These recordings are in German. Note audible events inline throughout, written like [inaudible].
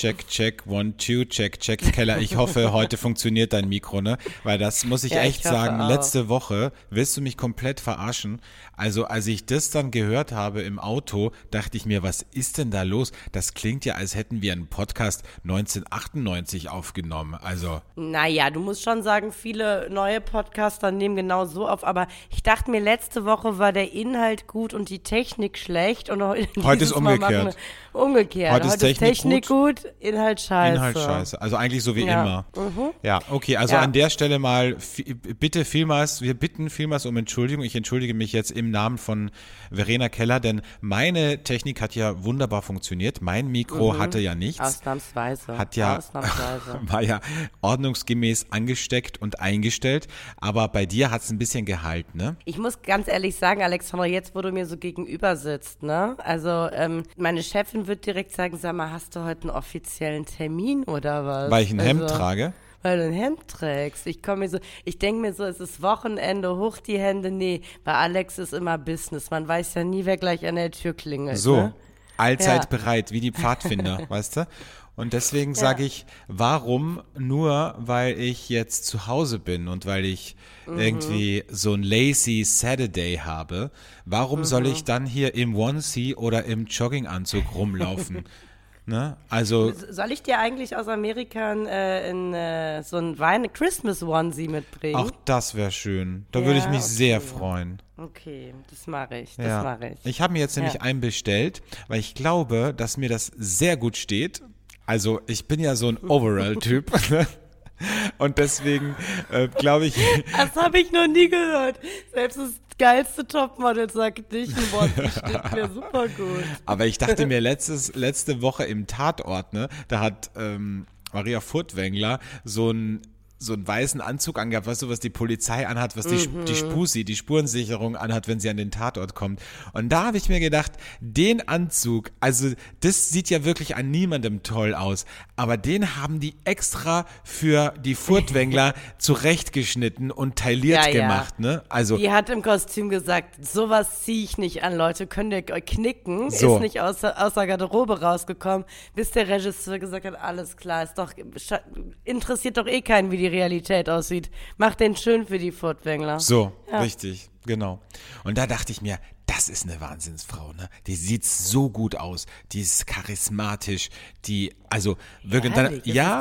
Check, check, one, two, check, check. Keller, ich hoffe, heute funktioniert dein Mikro, ne? Weil das muss ich Ja, echt ich sagen, auch. letzte Woche willst du mich komplett verarschen. Also, als ich das dann gehört habe im Auto, dachte ich mir, was ist denn da los? Das klingt ja, als hätten wir einen Podcast 1998 aufgenommen. Also, Naja, du musst schon sagen, viele neue Podcaster nehmen genau so auf, aber ich dachte mir, letzte Woche war der Inhalt gut und die Technik schlecht und heute, [laughs] Heute ist machen umgekehrt. Umgekehrt. Heute ist Technik gut, Inhalt scheiße. Inhalt scheiße. Also eigentlich so wie Ja. Mhm. immer. Ja, okay, also Ja. an der Stelle mal bitte vielmals, wir bitten vielmals um Entschuldigung. Ich entschuldige mich jetzt im Namen von Verena Keller, denn meine Technik hat ja wunderbar funktioniert. Mein Mikro hatte ja nichts. Mhm. Ausnahmsweise. Hat ja, Ausnahmsweise. [laughs] war ja ordnungsgemäß angesteckt und eingestellt, aber bei dir hat es ein bisschen gehalten, ne? Ich muss ganz ehrlich sagen, Alexandra, jetzt wo du mir so gegenüber sitzt, ne? Also ähm, meine Chefin wird direkt sagen, sag mal, hast du heute einen offiziellen Termin oder was? Weil ich ein Hemd also, trage. Weil du ein Hemd trägst. Ich komme mir so, ich denke mir so, es ist Wochenende, hoch die Hände. Nee, bei Alex ist immer Business. Man weiß ja nie, wer gleich an der Tür klingelt. So, Ne? allzeit Ja. bereit, wie die Pfadfinder, [laughs] weißt du? Und deswegen sage ich, warum nur, weil ich jetzt zu Hause bin und weil ich Mhm. irgendwie so ein lazy Saturday habe, warum soll Mhm. ich dann hier im Onesie oder im Jogginganzug rumlaufen? [laughs] ne? Also, Soll ich dir eigentlich aus Amerika äh, in, äh, so ein Wein Christmas Onesie mitbringen? auch das wäre schön. Da würde ich Ja, mich okay. sehr freuen. Okay, das mache ich. Das Ja. mache ich. Ich habe mir jetzt nämlich Ja. einen bestellt, weil ich glaube, dass mir das sehr gut steht. Also ich bin ja so ein Overall-Typ. [laughs] Und deswegen äh, glaube ich, Das habe ich noch nie gehört. Selbst das geilste Topmodel sagt nicht ein Wort. Das steht mir [laughs] super gut. aber ich dachte mir letztes, letzte Woche im Tatort, ne, da hat ähm, Maria Furtwängler so ein so einen weißen Anzug angehabt, weißt du, was die Polizei anhat, was die, die Spusi, die Spurensicherung anhat, wenn sie an den Tatort kommt. Und da habe ich mir gedacht, den Anzug, also das sieht ja wirklich an niemandem toll aus, aber den haben die extra für die Furtwängler [laughs] zurechtgeschnitten und tailliert Ja, ja. gemacht, ne? Also Die hat im Kostüm gesagt, sowas ziehe ich nicht an, Leute, könnt ihr euch knicken. So. Ist nicht aus, der- aus der Garderobe rausgekommen, bis der Regisseur gesagt hat, alles klar, ist doch, interessiert doch eh keinen, wie die Realität aussieht. Macht den schön für die Furtwängler. So, richtig, genau. Und da dachte ich mir, das ist eine Wahnsinnsfrau, ne? Die sieht so gut aus, die ist charismatisch, die, also wirklich, dann, Ehrlich, ist ja,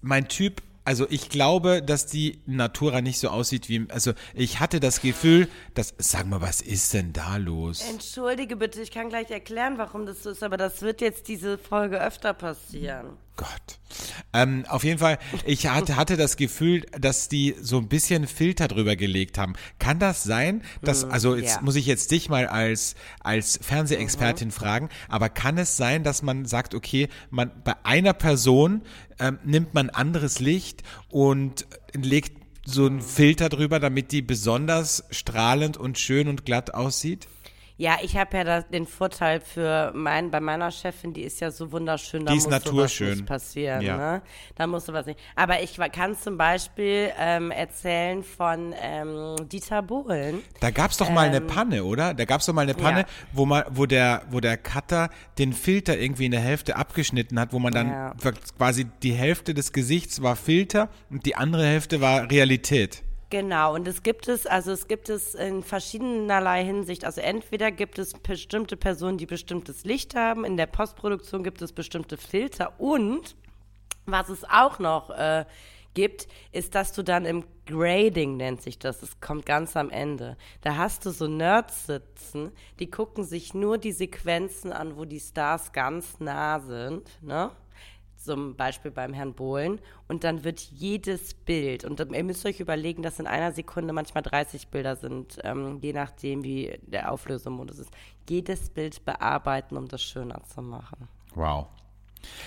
mein Typ, also ich glaube, dass die Natura nicht so aussieht wie, also ich hatte das Gefühl, dass, sag mal, was ist denn da los? Entschuldige bitte, ich kann gleich erklären, warum das so ist, aber das wird jetzt diese Folge öfter passieren. Gott. Ähm, auf jeden Fall, ich hatte, hatte das Gefühl, dass die so ein bisschen Filter drüber gelegt haben. Kann das sein, dass, also jetzt ja. muss ich jetzt dich mal als, als Fernsehexpertin fragen, aber kann es sein, dass man sagt, okay, man bei einer Person ähm, nimmt man anderes Licht und legt so einen Filter drüber, damit die besonders strahlend und schön und glatt aussieht? Ja, ich habe ja das, den Vorteil für mein, bei meiner Chefin, die ist ja so wunderschön, da Die ist muss naturschön. sowas nicht passieren, Ja. ne? Da muss sowas nicht. Aber ich kann zum Beispiel ähm, erzählen von ähm, Dieter Bohlen. Da gab's doch mal eine Panne, oder? Da gab's doch mal eine Panne, Ja. wo mal, wo der, wo der Cutter den Filter irgendwie in der Hälfte abgeschnitten hat, wo man dann Ja. quasi die Hälfte des Gesichts war Filter und die andere Hälfte war Realität. Genau, und es gibt es, also es gibt es in verschiedenerlei Hinsicht. Also entweder gibt es bestimmte Personen, die bestimmtes Licht haben, in der Postproduktion gibt es bestimmte Filter und was es auch noch äh, gibt, ist, dass du dann im Grading nennt sich das, es kommt ganz am Ende. Da hast du so Nerds sitzen, die gucken sich nur die Sequenzen an, wo die Stars ganz nah sind, ne? Zum Beispiel beim Herrn Bohlen. Und dann wird jedes Bild, und ihr müsst euch überlegen, dass in einer Sekunde manchmal 30 Bilder sind, ähm, je nachdem, wie der Auflösemodus ist. Jedes Bild bearbeiten, um das schöner zu machen. Wow.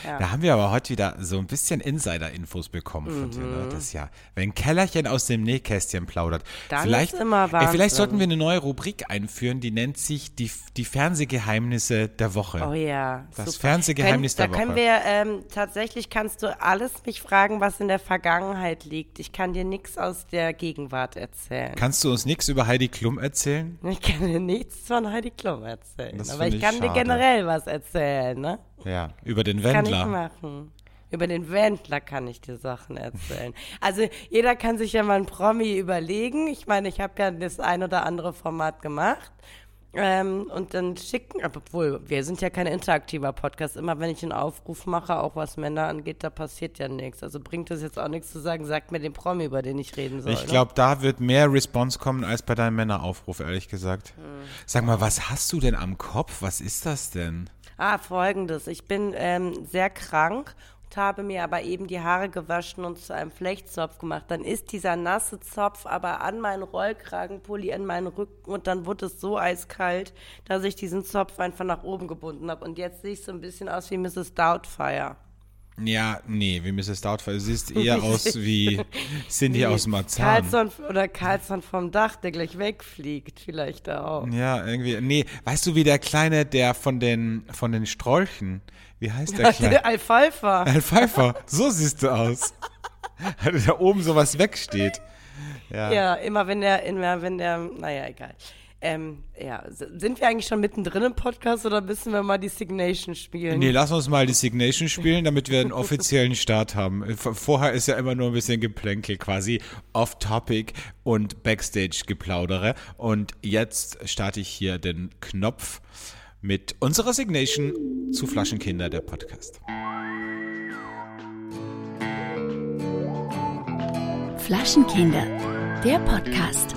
Ja. Da haben wir aber heute wieder so ein bisschen Insider-Infos bekommen von dir. Ne? Das ist ja, wenn Kellerchen aus dem Nähkästchen plaudert. Dann vielleicht, ist immer ey, vielleicht sollten wir eine neue Rubrik einführen, die nennt sich die, die Fernsehgeheimnisse der Woche. Oh ja. Das super. Fernsehgeheimnis Können, der Da können Woche. wir, ähm, tatsächlich kannst du alles mich fragen, was in der Vergangenheit liegt. Ich kann dir nichts aus der Gegenwart erzählen. Kannst du uns nichts über Heidi Klum erzählen? ich kann dir nichts von Heidi Klum erzählen. Das aber ich kann dir schade. generell was erzählen, ne? Ja, über den Kann ich Wendler. machen. Über den Wendler kann ich dir Sachen erzählen. Also jeder kann sich ja mal ein Promi überlegen. Ich meine, ich habe ja das ein oder andere Format gemacht. Ähm, und dann schicken, obwohl wir sind ja kein interaktiver Podcast. Immer wenn ich einen Aufruf mache, auch was Männer angeht, da passiert ja nichts. Also bringt es jetzt auch nichts zu sagen, sagt mir den Promi, über den ich reden soll. Ich ne? glaube, da wird mehr Response kommen als bei deinem Männeraufruf, ehrlich gesagt. Hm. Sag mal, was hast du denn am Kopf? Was ist das denn? Ah, folgendes. Ich bin ähm, sehr krank und habe mir aber eben die Haare gewaschen und zu einem Flechtzopf gemacht. Dann ist dieser nasse Zopf aber an meinen Rollkragenpulli, in meinen Rücken und dann wurde es so eiskalt, dass ich diesen Zopf einfach nach oben gebunden habe. Und jetzt sehe ich so ein bisschen aus wie Mrs. Doubtfire. Ja, nee, wie Mrs. Doubtfire. Siehst eher [laughs] aus wie Cindy aus Marzahn. Carlson oder Carlson vom Dach, der gleich wegfliegt, vielleicht auch. Ja, irgendwie. Nee, weißt du, wie der Kleine, der von den, von den Strolchen, wie heißt der Kleine? Alfalfa. [laughs] Alfalfa, so siehst du aus. [laughs] da oben sowas wegsteht. Ja. Ja, immer wenn der, immer wenn der, naja, egal. Ähm, ja, sind wir eigentlich schon mittendrin im Podcast oder müssen wir mal die Signation spielen? Nee, lass uns mal die Signation spielen, damit wir einen offiziellen Start haben. V- Vorher ist ja immer nur ein bisschen Geplänkel, quasi off-topic und Backstage-Geplaudere. Und jetzt starte ich hier den Knopf mit unserer Signation zu Flaschenkinder, der Podcast. Flaschenkinder, der Podcast.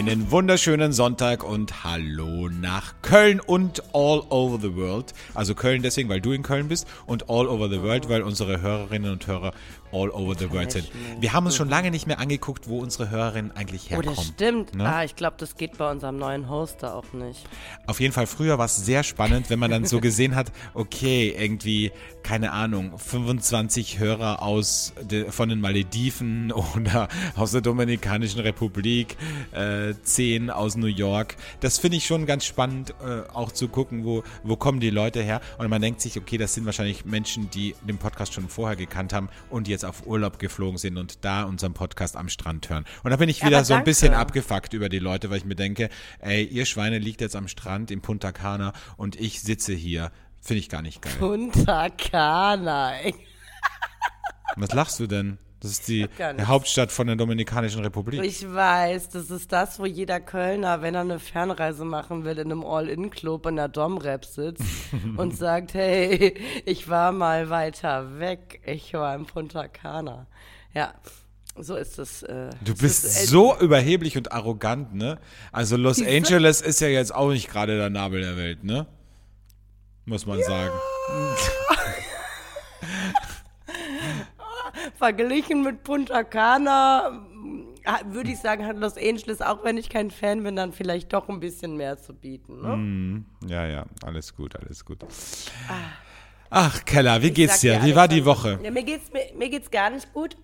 Einen wunderschönen Sonntag und hallo nach Köln und all over the world. Also Köln deswegen, weil du in Köln bist und all over the world, weil unsere Hörerinnen und Hörer all over the world sind. Wir haben uns schon lange nicht mehr angeguckt, wo unsere Hörerinnen eigentlich Oh, herkommen. das stimmt. Ne? Ah, ich glaube, das geht bei unserem neuen Hoster auch nicht. Auf jeden Fall, früher war es sehr spannend, wenn man dann so [laughs] gesehen hat, okay, irgendwie, keine Ahnung, 25 Hörer aus de, von den Malediven [laughs] oder aus der Dominikanischen Republik, äh, 10 aus New York. Das finde ich schon ganz spannend, äh, auch zu gucken, wo, wo kommen die Leute her. Und man denkt sich, okay, das sind wahrscheinlich Menschen, die den Podcast schon vorher gekannt haben und jetzt auf Urlaub geflogen sind und da unseren Podcast am Strand hören. Und da bin ich wieder Aber so ein danke. bisschen abgefuckt über die Leute, weil ich mir denke, ey, ihr Schweine liegt jetzt am Strand in Punta Cana und ich sitze hier. Finde ich gar nicht geil. Punta Cana. ey. Was lachst du denn? Das ist die. Hauptstadt von der Dominikanischen Republik. Ich weiß, das ist das, wo jeder Kölner, wenn er eine Fernreise machen will, in einem All-In-Club in der Domrep sitzt [laughs] und sagt, hey, ich war mal weiter weg, ich war in Punta Cana. Ja, so ist es. Äh, Du bist ist, äh, so überheblich und arrogant, ne? Also Los Diese- Angeles ist ja jetzt auch nicht gerade der Nabel der Welt, ne? Muss man sagen. [laughs] Verglichen mit Punta Cana mm, würde ich sagen, hat Los Angeles, auch wenn ich kein Fan bin, dann vielleicht doch ein bisschen mehr zu bieten. Ne? Ja, ja, alles gut, alles gut. Ach, Keller, wie Ich geht's dir? Wie war die Woche? Ja, mir, geht's, mir, mir geht's gar nicht gut.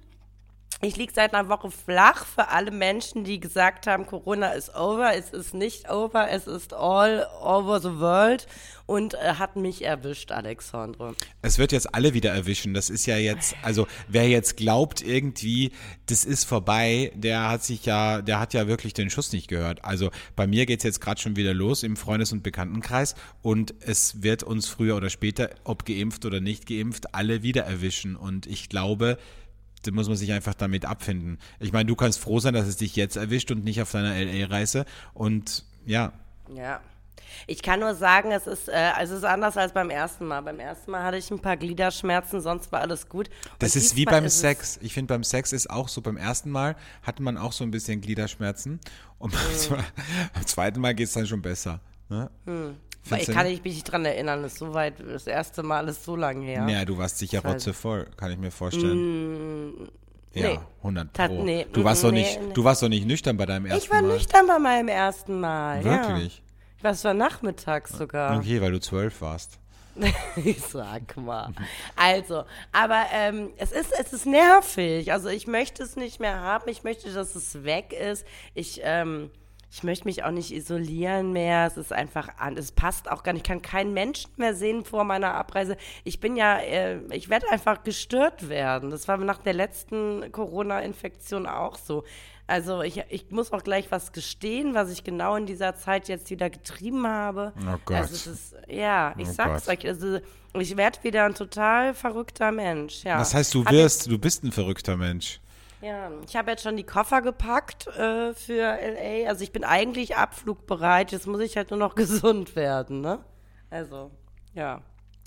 Ich liege seit einer Woche flach für alle Menschen, die gesagt haben, Corona ist over. Es ist nicht over, es ist all over the world und äh, hat mich erwischt, Alexandre. Es wird jetzt alle wieder erwischen. Das ist ja jetzt, also wer jetzt glaubt irgendwie, das ist vorbei, der hat sich ja, der hat ja wirklich den Schuss nicht gehört. Also bei mir geht's jetzt gerade schon wieder los im Freundes- und Bekanntenkreis und es wird uns früher oder später, ob geimpft oder nicht geimpft, alle wieder erwischen. Und ich glaube, muss man sich einfach damit abfinden. Ich meine, du kannst froh sein, dass es dich jetzt erwischt und nicht auf deiner LA-Reise. Und ja, Ja. Ich kann nur sagen, es ist, äh, es ist anders als beim ersten Mal. Beim ersten Mal hatte ich ein paar Gliederschmerzen, sonst war alles gut. Das Und ist wie beim ist Sex. Ich finde, beim Sex ist auch so, beim ersten Mal hat man auch so ein bisschen Gliederschmerzen und beim, [laughs] beim zweiten Mal geht es dann schon besser. Ne? Ich Findest du kann nicht? mich nicht dran erinnern, das ist so weit, das erste Mal ist so lange her. Ja, du warst sicher rotzevoll, kann ich mir vorstellen. ja, nee. 100 Tat- Pro. nee, du, warst mm, doch nee, nicht, nee. du warst doch nicht nüchtern bei deinem ersten Ich war Mal. nüchtern bei meinem ersten Mal. Wirklich? Ja. Ich war, es war nachmittags sogar. Okay, weil du zwölf warst. [laughs] Ich sag mal. Also, aber ähm, es, ist, es ist nervig. Also ich möchte es nicht mehr haben. Ich möchte, dass es weg ist. Ich, ähm, ich möchte mich auch nicht isolieren mehr. Es ist einfach an, es passt auch gar nicht. Ich kann keinen Menschen mehr sehen vor meiner Abreise. Ich bin ja, äh, ich werde einfach gestört werden. Das war nach der letzten Corona-Infektion auch so. Also ich, ich muss auch gleich was gestehen, was ich genau in dieser Zeit jetzt wieder getrieben habe. Oh Gott. Also es ist, ja, ich Oh sag's Gott. euch, also ich werde wieder ein total verrückter Mensch. Ja. Das heißt, du wirst, du bist ein verrückter Mensch. Ja, ich habe jetzt schon die Koffer gepackt äh, für LA. Also ich bin eigentlich abflugbereit. Jetzt muss ich halt nur noch [laughs] gesund werden, ne? Also, ja.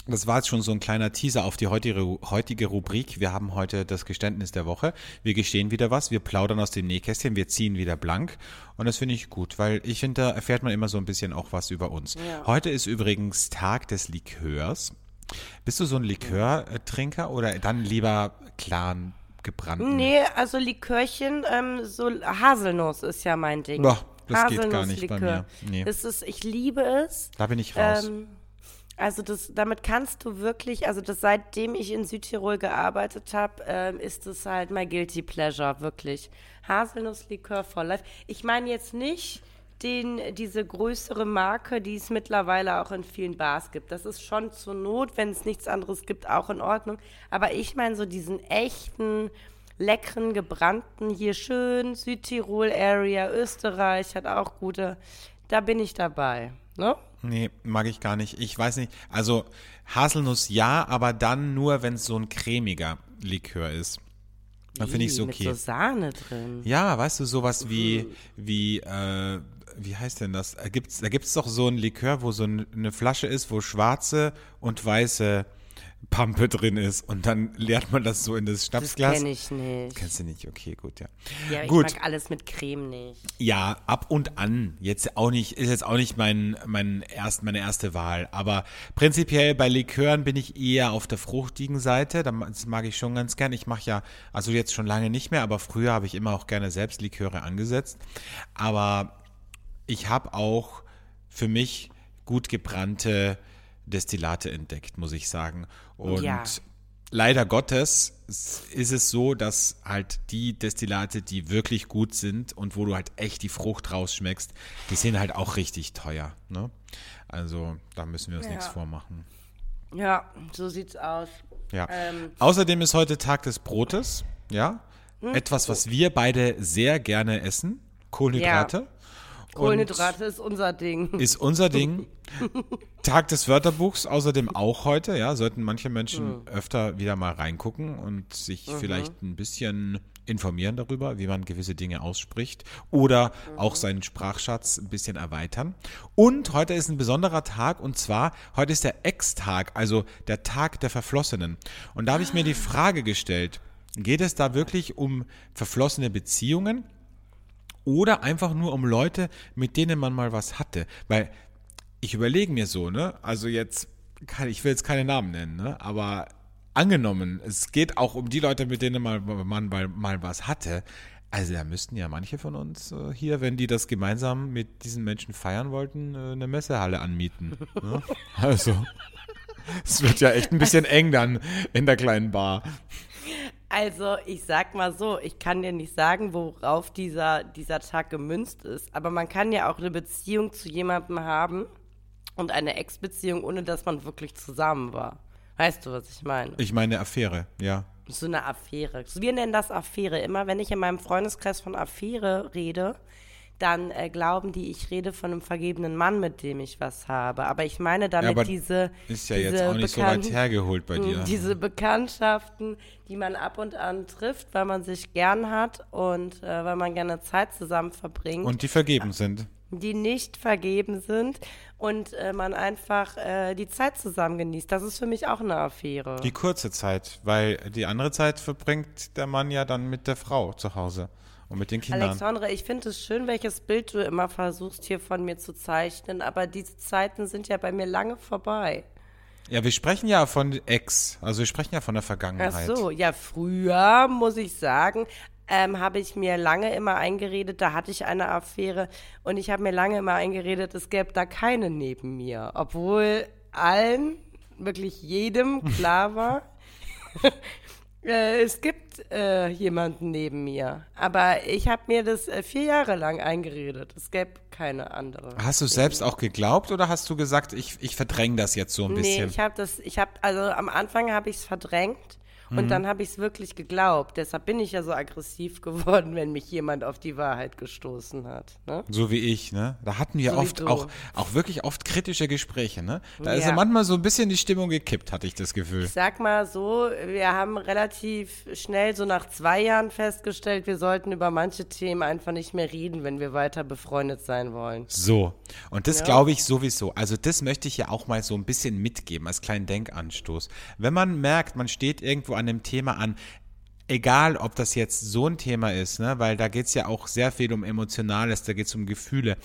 Das war jetzt schon so ein kleiner Teaser auf die heutige, heutige Rubrik. Wir haben heute das Geständnis der Woche. Wir gestehen wieder was, wir plaudern aus dem Nähkästchen, wir ziehen wieder blank. Und das finde ich gut, weil ich finde, da erfährt man immer so ein bisschen auch was über uns. Ja. Heute ist übrigens Tag des Likörs. Bist du so ein Likörtrinker oder dann lieber klaren, gebrannten? Nee, also Likörchen, ähm, so Haselnuss ist ja mein Ding. Boah, das geht gar nicht bei mir. Nee. Das ist, ich liebe es. Da bin ich raus. Ähm, also das, damit kannst du wirklich, also das seitdem ich in Südtirol gearbeitet habe, ähm, ist es halt my guilty pleasure, wirklich. Haselnusslikör for life. Ich meine jetzt nicht den, diese größere Marke, die es mittlerweile auch in vielen Bars gibt. Das ist schon zur Not, wenn es nichts anderes gibt, auch in Ordnung. Aber ich meine so diesen echten, leckeren, gebrannten, hier schön, Südtirol-Area, Österreich hat auch gute, da bin ich dabei. Ne? Nee, mag ich gar nicht. Ich weiß nicht. Also Haselnuss ja, aber dann nur, wenn es so ein cremiger Likör ist. Dann finde ich es okay. Mit so Sahne drin. Ja, weißt du, sowas wie, wie, äh, wie heißt denn das? Da gibt's, da gibt's doch so ein Likör, wo so ein- eine Flasche ist, wo schwarze und weiße Pampe drin ist und dann leert man das so in das Das Schnapsglas. kenne ich nicht. Kennst du nicht? Okay, gut, ja. Ja, ich gut. mag alles mit Creme nicht. Ja, ab und an. Jetzt auch nicht, ist jetzt auch nicht mein, mein erst, meine erste Wahl. Aber prinzipiell bei Likören bin ich eher auf der fruchtigen Seite. Das mag ich schon ganz gern. Ich mache ja, also jetzt schon lange nicht mehr, aber früher habe ich immer auch gerne selbst Liköre angesetzt. Aber ich habe auch für mich gut gebrannte Destillate entdeckt, muss ich sagen. Und Ja. leider Gottes ist es so, dass halt die Destillate, die wirklich gut sind und wo du halt echt die Frucht rausschmeckst, die sind halt auch richtig teuer. Ne? Also da müssen wir uns Ja. nichts vormachen. Ja, so sieht's aus. Ja. Ähm. Außerdem ist heute Tag des Brotes. Ja. Hm? Etwas, was wir beide sehr gerne essen. Kohlenhydrate. Und Kohlenhydrate ist unser Ding. ist unser [laughs] Ding. Tag des Wörterbuchs außerdem auch heute, ja, sollten manche Menschen öfter wieder mal reingucken und sich vielleicht ein bisschen informieren darüber, wie man gewisse Dinge ausspricht oder auch seinen Sprachschatz ein bisschen erweitern. Und heute ist ein besonderer Tag und zwar heute ist der Ex-Tag, also der Tag der Verflossenen. Und da habe ich mir die Frage gestellt, geht es da wirklich um verflossene Beziehungen? Oder einfach nur um Leute, mit denen man mal was hatte. Weil ich überlege mir so, ne? Also jetzt, kann, ich will jetzt keine Namen nennen, ne? Aber angenommen, es geht auch um die Leute, mit denen mal, man mal, mal was hatte. Also da müssten ja manche von uns äh, hier, wenn die das gemeinsam mit diesen Menschen feiern wollten, äh, eine Messehalle anmieten. Ne? [laughs] Also, es wird ja echt ein bisschen eng dann in der kleinen Bar. Also, ich sag mal so, ich kann dir nicht sagen, worauf dieser, dieser Tag gemünzt ist, aber man kann ja auch eine Beziehung zu jemandem haben und eine Ex-Beziehung, ohne dass man wirklich zusammen war. Weißt du, was ich meine? Ich meine Affäre, ja. So eine Affäre. Wir nennen das Affäre. Immer wenn ich in meinem Freundeskreis von Affäre rede, dann äh, glauben die, ich rede von einem vergebenen Mann, mit dem ich was habe. Aber ich meine damit aber diese. Ist ja diese jetzt auch nicht so weit hergeholt bei dir. [laughs] Diese Bekanntschaften, die man ab und an trifft, weil man sich gern hat und äh, weil man gerne Zeit zusammen verbringt, Und die vergeben sind. die nicht vergeben sind und äh, man einfach äh, die Zeit zusammen genießt. Das ist für mich auch eine Affäre. Die kurze Zeit, weil die andere Zeit verbringt der Mann ja dann mit der Frau zu Hause und mit den Kindern. Alexandre, ich finde es schön, welches Bild du immer versuchst hier von mir zu zeichnen, aber diese Zeiten sind ja bei mir lange vorbei. Ja, wir sprechen ja von Ex, also wir sprechen ja von der Ach Vergangenheit. so, ja, früher, muss ich sagen, ähm, habe ich mir lange immer eingeredet, da hatte ich eine Affäre und ich habe mir lange immer eingeredet, es gäbe da keine neben mir, obwohl allen, wirklich jedem klar war, [laughs] [laughs] Äh, es gibt äh, jemanden neben mir, aber ich habe mir das äh, vier Jahre lang eingeredet. Es gäbe keine andere. Hast du selbst auch geglaubt oder hast du gesagt, ich, ich verdränge das jetzt so ein bisschen? Nee, ich habe das, ich habe, also am Anfang habe ich es verdrängt und mhm. dann habe ich es wirklich geglaubt. Deshalb bin ich ja so aggressiv [laughs] geworden, wenn mich jemand auf die Wahrheit gestoßen hat. Ne? So wie ich, ne? Da hatten wir so oft auch, auch wirklich oft kritische Gespräche, ne? Da ja. ist ja manchmal so ein bisschen die Stimmung gekippt, hatte ich das Gefühl. Ich sag mal so, wir haben relativ schnell so nach zwei Jahren festgestellt, wir sollten über manche Themen einfach nicht mehr reden, wenn wir weiter befreundet sein wollen. So. Und das ja. glaube ich sowieso. Also das möchte ich ja auch mal so ein bisschen mitgeben als kleinen Denkanstoß. Wenn man merkt, man steht irgendwo an dem Thema an, egal ob das jetzt so ein Thema ist, ne, weil da geht es ja auch sehr viel um Emotionales, da geht es um Gefühle.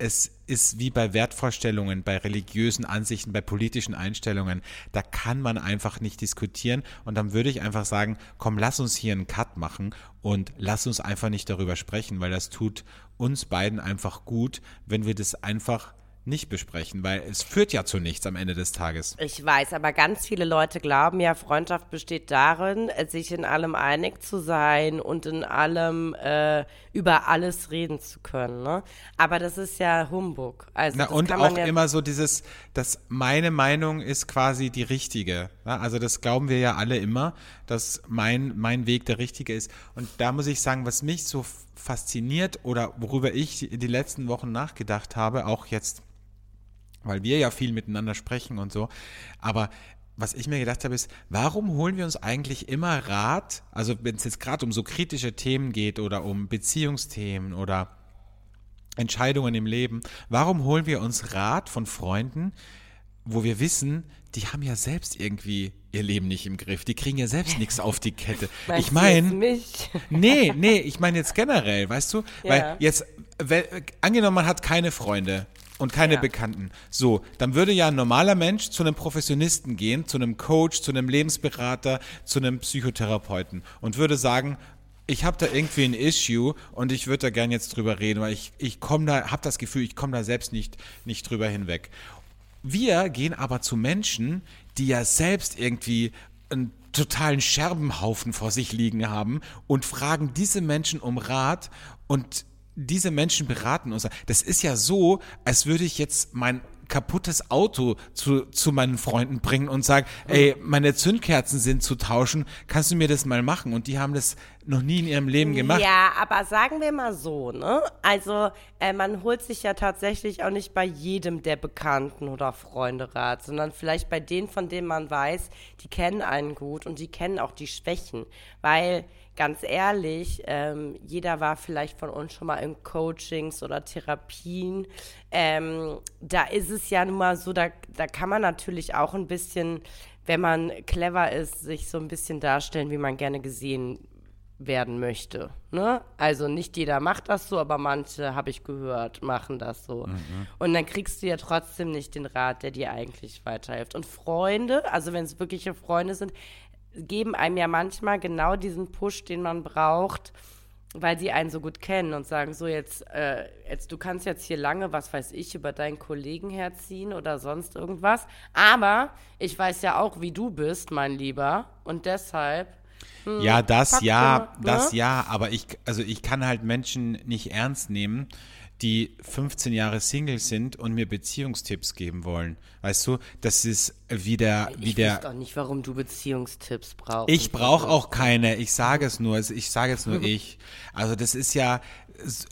Es ist wie bei Wertvorstellungen, bei religiösen Ansichten, bei politischen Einstellungen. Da kann man einfach nicht diskutieren. Und dann würde ich einfach sagen, komm, lass uns hier einen Cut machen und lass uns einfach nicht darüber sprechen, weil das tut uns beiden einfach gut, wenn wir das einfach nicht besprechen, weil es führt ja zu nichts am Ende des Tages. Ich weiß, aber ganz viele Leute glauben ja, Freundschaft besteht darin, sich in allem einig zu sein und in allem äh, über alles reden zu können. Ne? Aber das ist ja Humbug. Also Na, und auch ja immer so dieses, dass meine Meinung ist quasi die richtige. Also das glauben wir ja alle immer, dass mein, mein Weg der richtige ist. Und da muss ich sagen, was mich so fasziniert oder worüber ich die letzten Wochen nachgedacht habe, auch jetzt weil wir ja viel miteinander sprechen und so. Aber was ich mir gedacht habe, ist, warum holen wir uns eigentlich immer Rat, also wenn es jetzt gerade um so kritische Themen geht oder um Beziehungsthemen oder Entscheidungen im Leben, warum holen wir uns Rat von Freunden, wo wir wissen, die haben ja selbst irgendwie ihr Leben nicht im Griff. Die kriegen ja selbst nichts auf die Kette. [laughs] ich meine, [laughs] nee, nee, ich meine jetzt generell, weißt du, ja. weil jetzt, weil, angenommen, man hat keine Freunde und keine ja. Bekannten. So, dann würde ja ein normaler Mensch zu einem Professionisten gehen, zu einem Coach, zu einem Lebensberater, zu einem Psychotherapeuten und würde sagen, ich habe da irgendwie ein Issue und ich würde da gern jetzt drüber reden, weil ich, ich komme da, habe das Gefühl, ich komme da selbst nicht, nicht drüber hinweg. Wir gehen aber zu Menschen, die ja selbst irgendwie einen totalen Scherbenhaufen vor sich liegen haben und fragen diese Menschen um Rat und diese Menschen beraten uns. Das ist ja so, als würde ich jetzt mein kaputtes Auto zu, zu meinen Freunden bringen und sagen, ey, meine Zündkerzen sind zu tauschen, kannst du mir das mal machen? Und die haben das noch nie in ihrem Leben gemacht. Ja, aber sagen wir mal so, ne? Also, äh, man holt sich ja tatsächlich auch nicht bei jedem der Bekannten oder Freunde Rat, sondern vielleicht bei denen, von denen man weiß, die kennen einen gut und die kennen auch die Schwächen. Weil ganz ehrlich, ähm, jeder war vielleicht von uns schon mal in Coachings oder Therapien. Ähm, da ist es ja nun mal so, da, da kann man natürlich auch ein bisschen, wenn man clever ist, sich so ein bisschen darstellen, wie man gerne gesehen werden möchte. Ne? Also nicht jeder macht das so, aber manche, habe ich gehört, machen das so. Mhm. Und dann kriegst du ja trotzdem nicht den Rat, der dir eigentlich weiterhilft. Und Freunde, also wenn es wirkliche Freunde sind, geben einem ja manchmal genau diesen Push, den man braucht, weil sie einen so gut kennen und sagen, so jetzt, äh, jetzt, du kannst jetzt hier lange, was weiß ich, über deinen Kollegen herziehen oder sonst irgendwas. Aber ich weiß ja auch, wie du bist, mein Lieber. Und deshalb. Hm, ja, das ja, du, das ne? ja, aber ich, also ich kann halt Menschen nicht ernst nehmen, die 15 Jahre Single sind und mir Beziehungstipps geben wollen. Weißt du, das ist wie der. Wie ich weiß doch nicht, warum du Beziehungstipps brauchst. Ich brauche auch keine. Ich sage es nur. Ich sage es nur [laughs] ich. Also das ist ja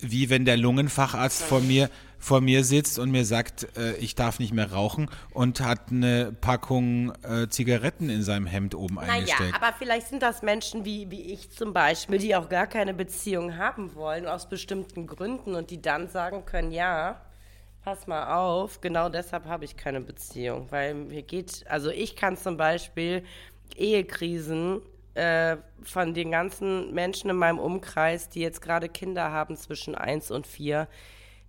wie wenn der Lungenfacharzt vor mir vor mir sitzt und mir sagt, äh, ich darf nicht mehr rauchen und hat eine Packung äh, Zigaretten in seinem Hemd oben naja, eingesteckt. aber vielleicht sind das Menschen wie, wie ich zum Beispiel, die auch gar keine Beziehung haben wollen, aus bestimmten Gründen und die dann sagen können, ja, pass mal auf, genau deshalb habe ich keine Beziehung, weil mir geht, also ich kann zum Beispiel Ehekrisen äh, von den ganzen Menschen in meinem Umkreis, die jetzt gerade Kinder haben zwischen eins und vier,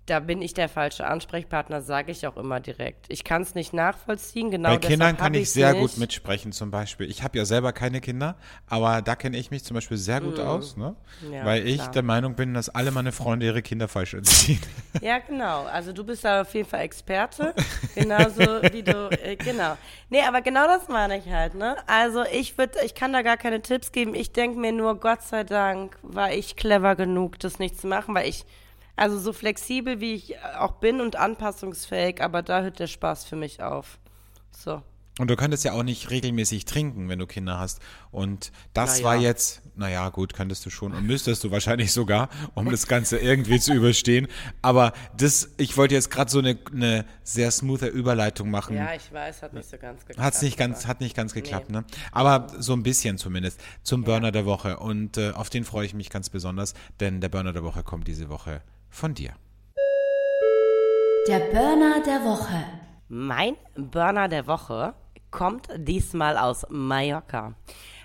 da bin ich der falsche Ansprechpartner, sage ich auch immer direkt. Ich kann es nicht nachvollziehen. Genau Bei Kindern kann ich sehr nicht. gut mitsprechen zum Beispiel. Ich habe ja selber keine Kinder, aber da kenne ich mich zum Beispiel sehr gut aus, ne? Mm. Ja, weil ich klar. der Meinung bin, dass alle meine Freunde ihre Kinder falsch erziehen. [laughs] Ja, genau. Also du bist da auf jeden Fall Experte. Genauso wie du, äh, genau. Nee, aber genau das meine ich halt, ne? Also ich würde, ich kann da gar keine Tipps geben. Ich denke mir nur, Gott sei Dank war ich clever genug, das nicht zu machen, weil ich, also so flexibel wie ich auch bin und anpassungsfähig, aber da hört der Spaß für mich auf. So. Und du könntest ja auch nicht regelmäßig trinken, wenn du Kinder hast. Und das Na war jetzt, naja, gut, könntest du schon und müsstest du wahrscheinlich sogar, um das Ganze irgendwie zu überstehen. Aber das, ich wollte jetzt gerade so eine, eine sehr smoothe Überleitung machen. Ja, ich weiß, hat nicht so ganz geklappt. Hat's nicht ganz, aber- hat nicht ganz geklappt, ne? Aber so ein bisschen zumindest zum Burner der Woche. Und äh, auf den freue ich mich ganz besonders, denn der Burner der Woche kommt diese Woche von dir. Der Burner der Woche. Mein Burner der Woche kommt diesmal aus Mallorca.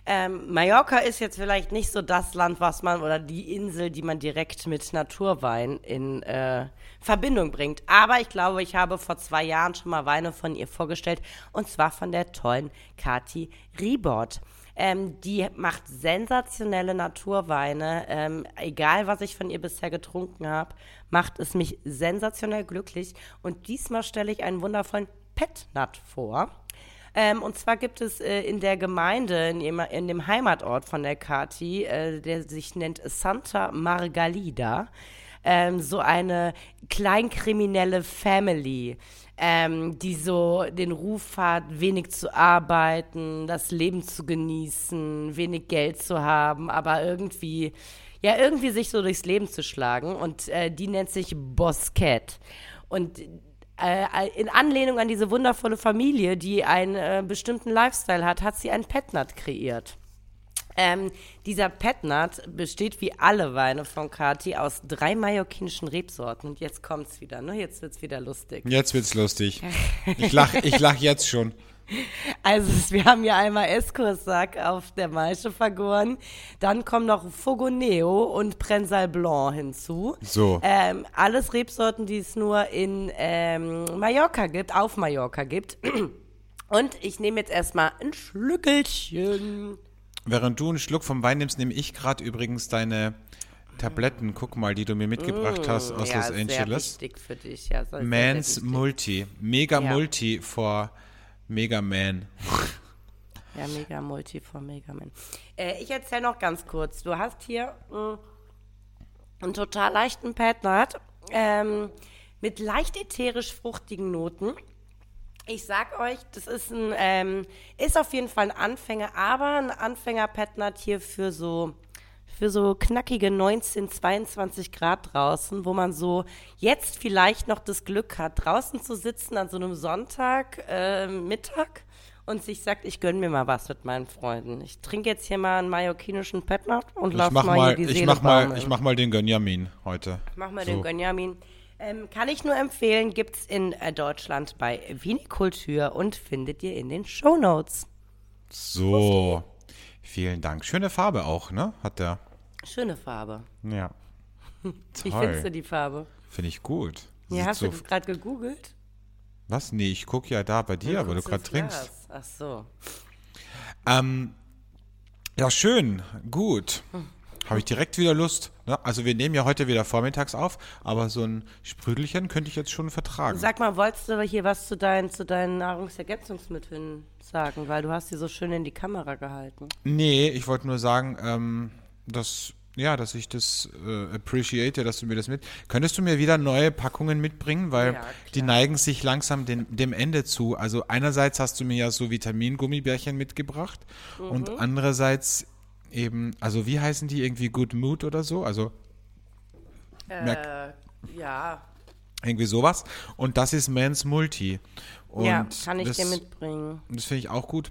Ähm, Mallorca ist jetzt vielleicht nicht so das Land, was man oder die Insel, die man direkt mit Naturwein in äh, Verbindung bringt. Aber ich glaube, ich habe vor zwei Jahren schon mal Weine von ihr vorgestellt und zwar von der tollen Kati Riebord. Ähm, die macht sensationelle Naturweine. Ähm, egal, was ich von ihr bisher getrunken habe, macht es mich sensationell glücklich. Und diesmal stelle ich einen wundervollen Petnat vor. Ähm, und zwar gibt es äh, in der Gemeinde, in, ihrem, in dem Heimatort von der Kati, äh, der sich nennt Santa Margalida, ähm, so eine kleinkriminelle Family, ähm, die so den Ruf hat, wenig zu arbeiten, das Leben zu genießen, wenig Geld zu haben, aber irgendwie, ja, irgendwie sich so durchs Leben zu schlagen. Und äh, die nennt sich Bosquet. Und äh, in Anlehnung an diese wundervolle Familie, die einen äh, bestimmten Lifestyle hat, hat sie einen Petnat kreiert. Ähm, dieser Petnat besteht wie alle Weine von Kati aus drei mallorquinischen Rebsorten. Und jetzt kommt's wieder, ne? Jetzt wird's wieder lustig. Jetzt wird's lustig. [laughs] Ich lach, ich lach jetzt schon. Also es- wir haben hier einmal Escursac auf der Maische vergoren. Dann kommen noch Fogoneo und Prensal Blanc hinzu. So. Ähm, alles Rebsorten, die es nur in ähm, Mallorca gibt, auf Mallorca gibt. [clears throat] Und ich nehme jetzt erstmal ein Schlückelchen. Während du einen Schluck vom Wein nimmst, nehme ich gerade übrigens deine Tabletten, guck mal, die du mir mitgebracht hast aus ja, Los sehr Angeles. wichtig für dich. Ja, sehr, sehr, Mans sehr. Multi. Mega Ja. Multi vor Mega Man. [laughs] Ja, Mega Multi von Mega Man. Äh, ich erzähle noch ganz kurz. Du hast hier mh, einen total leichten Petnat ähm, mit leicht ätherisch fruchtigen Noten. Ich sag euch, das ist ein, ähm, ist auf jeden Fall ein Anfänger, aber ein Anfänger-Petnat hier für so, für so knackige 19, 22 Grad draußen, wo man so jetzt vielleicht noch das Glück hat, draußen zu sitzen an so einem Sonntag, äh, Mittag und sich sagt, ich gönn mir mal was mit meinen Freunden. Ich trinke jetzt hier mal einen mallorquinischen Petnat und mach mal, mal, hier die ich Seele mach mal, ich mach mal den Gönjamin heute. Mach mal So. den Gönjamin. Ähm, kann ich nur empfehlen, gibt's in äh, Deutschland bei Vinikultur und findet ihr in den Shownotes. So. Vielen Dank. Schöne Farbe auch, ne? Hat der. Schöne Farbe. Ja. [laughs] Wie findest du die Farbe? Finde ich gut. Ja, hast so, du das gerade gegoogelt? was? Nee, ich gucke ja da bei dir, weil du gerade trinkst. Ach so. Ähm, ja, schön. Gut. Hm. Habe ich direkt wieder Lust. Ne? Also wir nehmen ja heute wieder vormittags auf, aber so ein Sprüdelchen könnte ich jetzt schon vertragen. Sag mal, wolltest du hier was zu deinen, zu deinen Nahrungsergänzungsmitteln sagen? Weil du hast sie so schön in die Kamera gehalten. Nee, ich wollte nur sagen, ähm, dass, ja, dass ich das äh, appreciate, dass du mir das mit. Könntest du mir wieder neue Packungen mitbringen? Weil Ja, die neigen sich langsam den, dem Ende zu. Also einerseits hast du mir ja so Vitamingummibärchen mitgebracht und Mhm. andererseits eben, also wie heißen die irgendwie Good Mood oder so? Also Äh, ja. irgendwie sowas. Und das ist Mans Multi. Und ja, kann ich das, dir mitbringen. Das finde ich auch gut,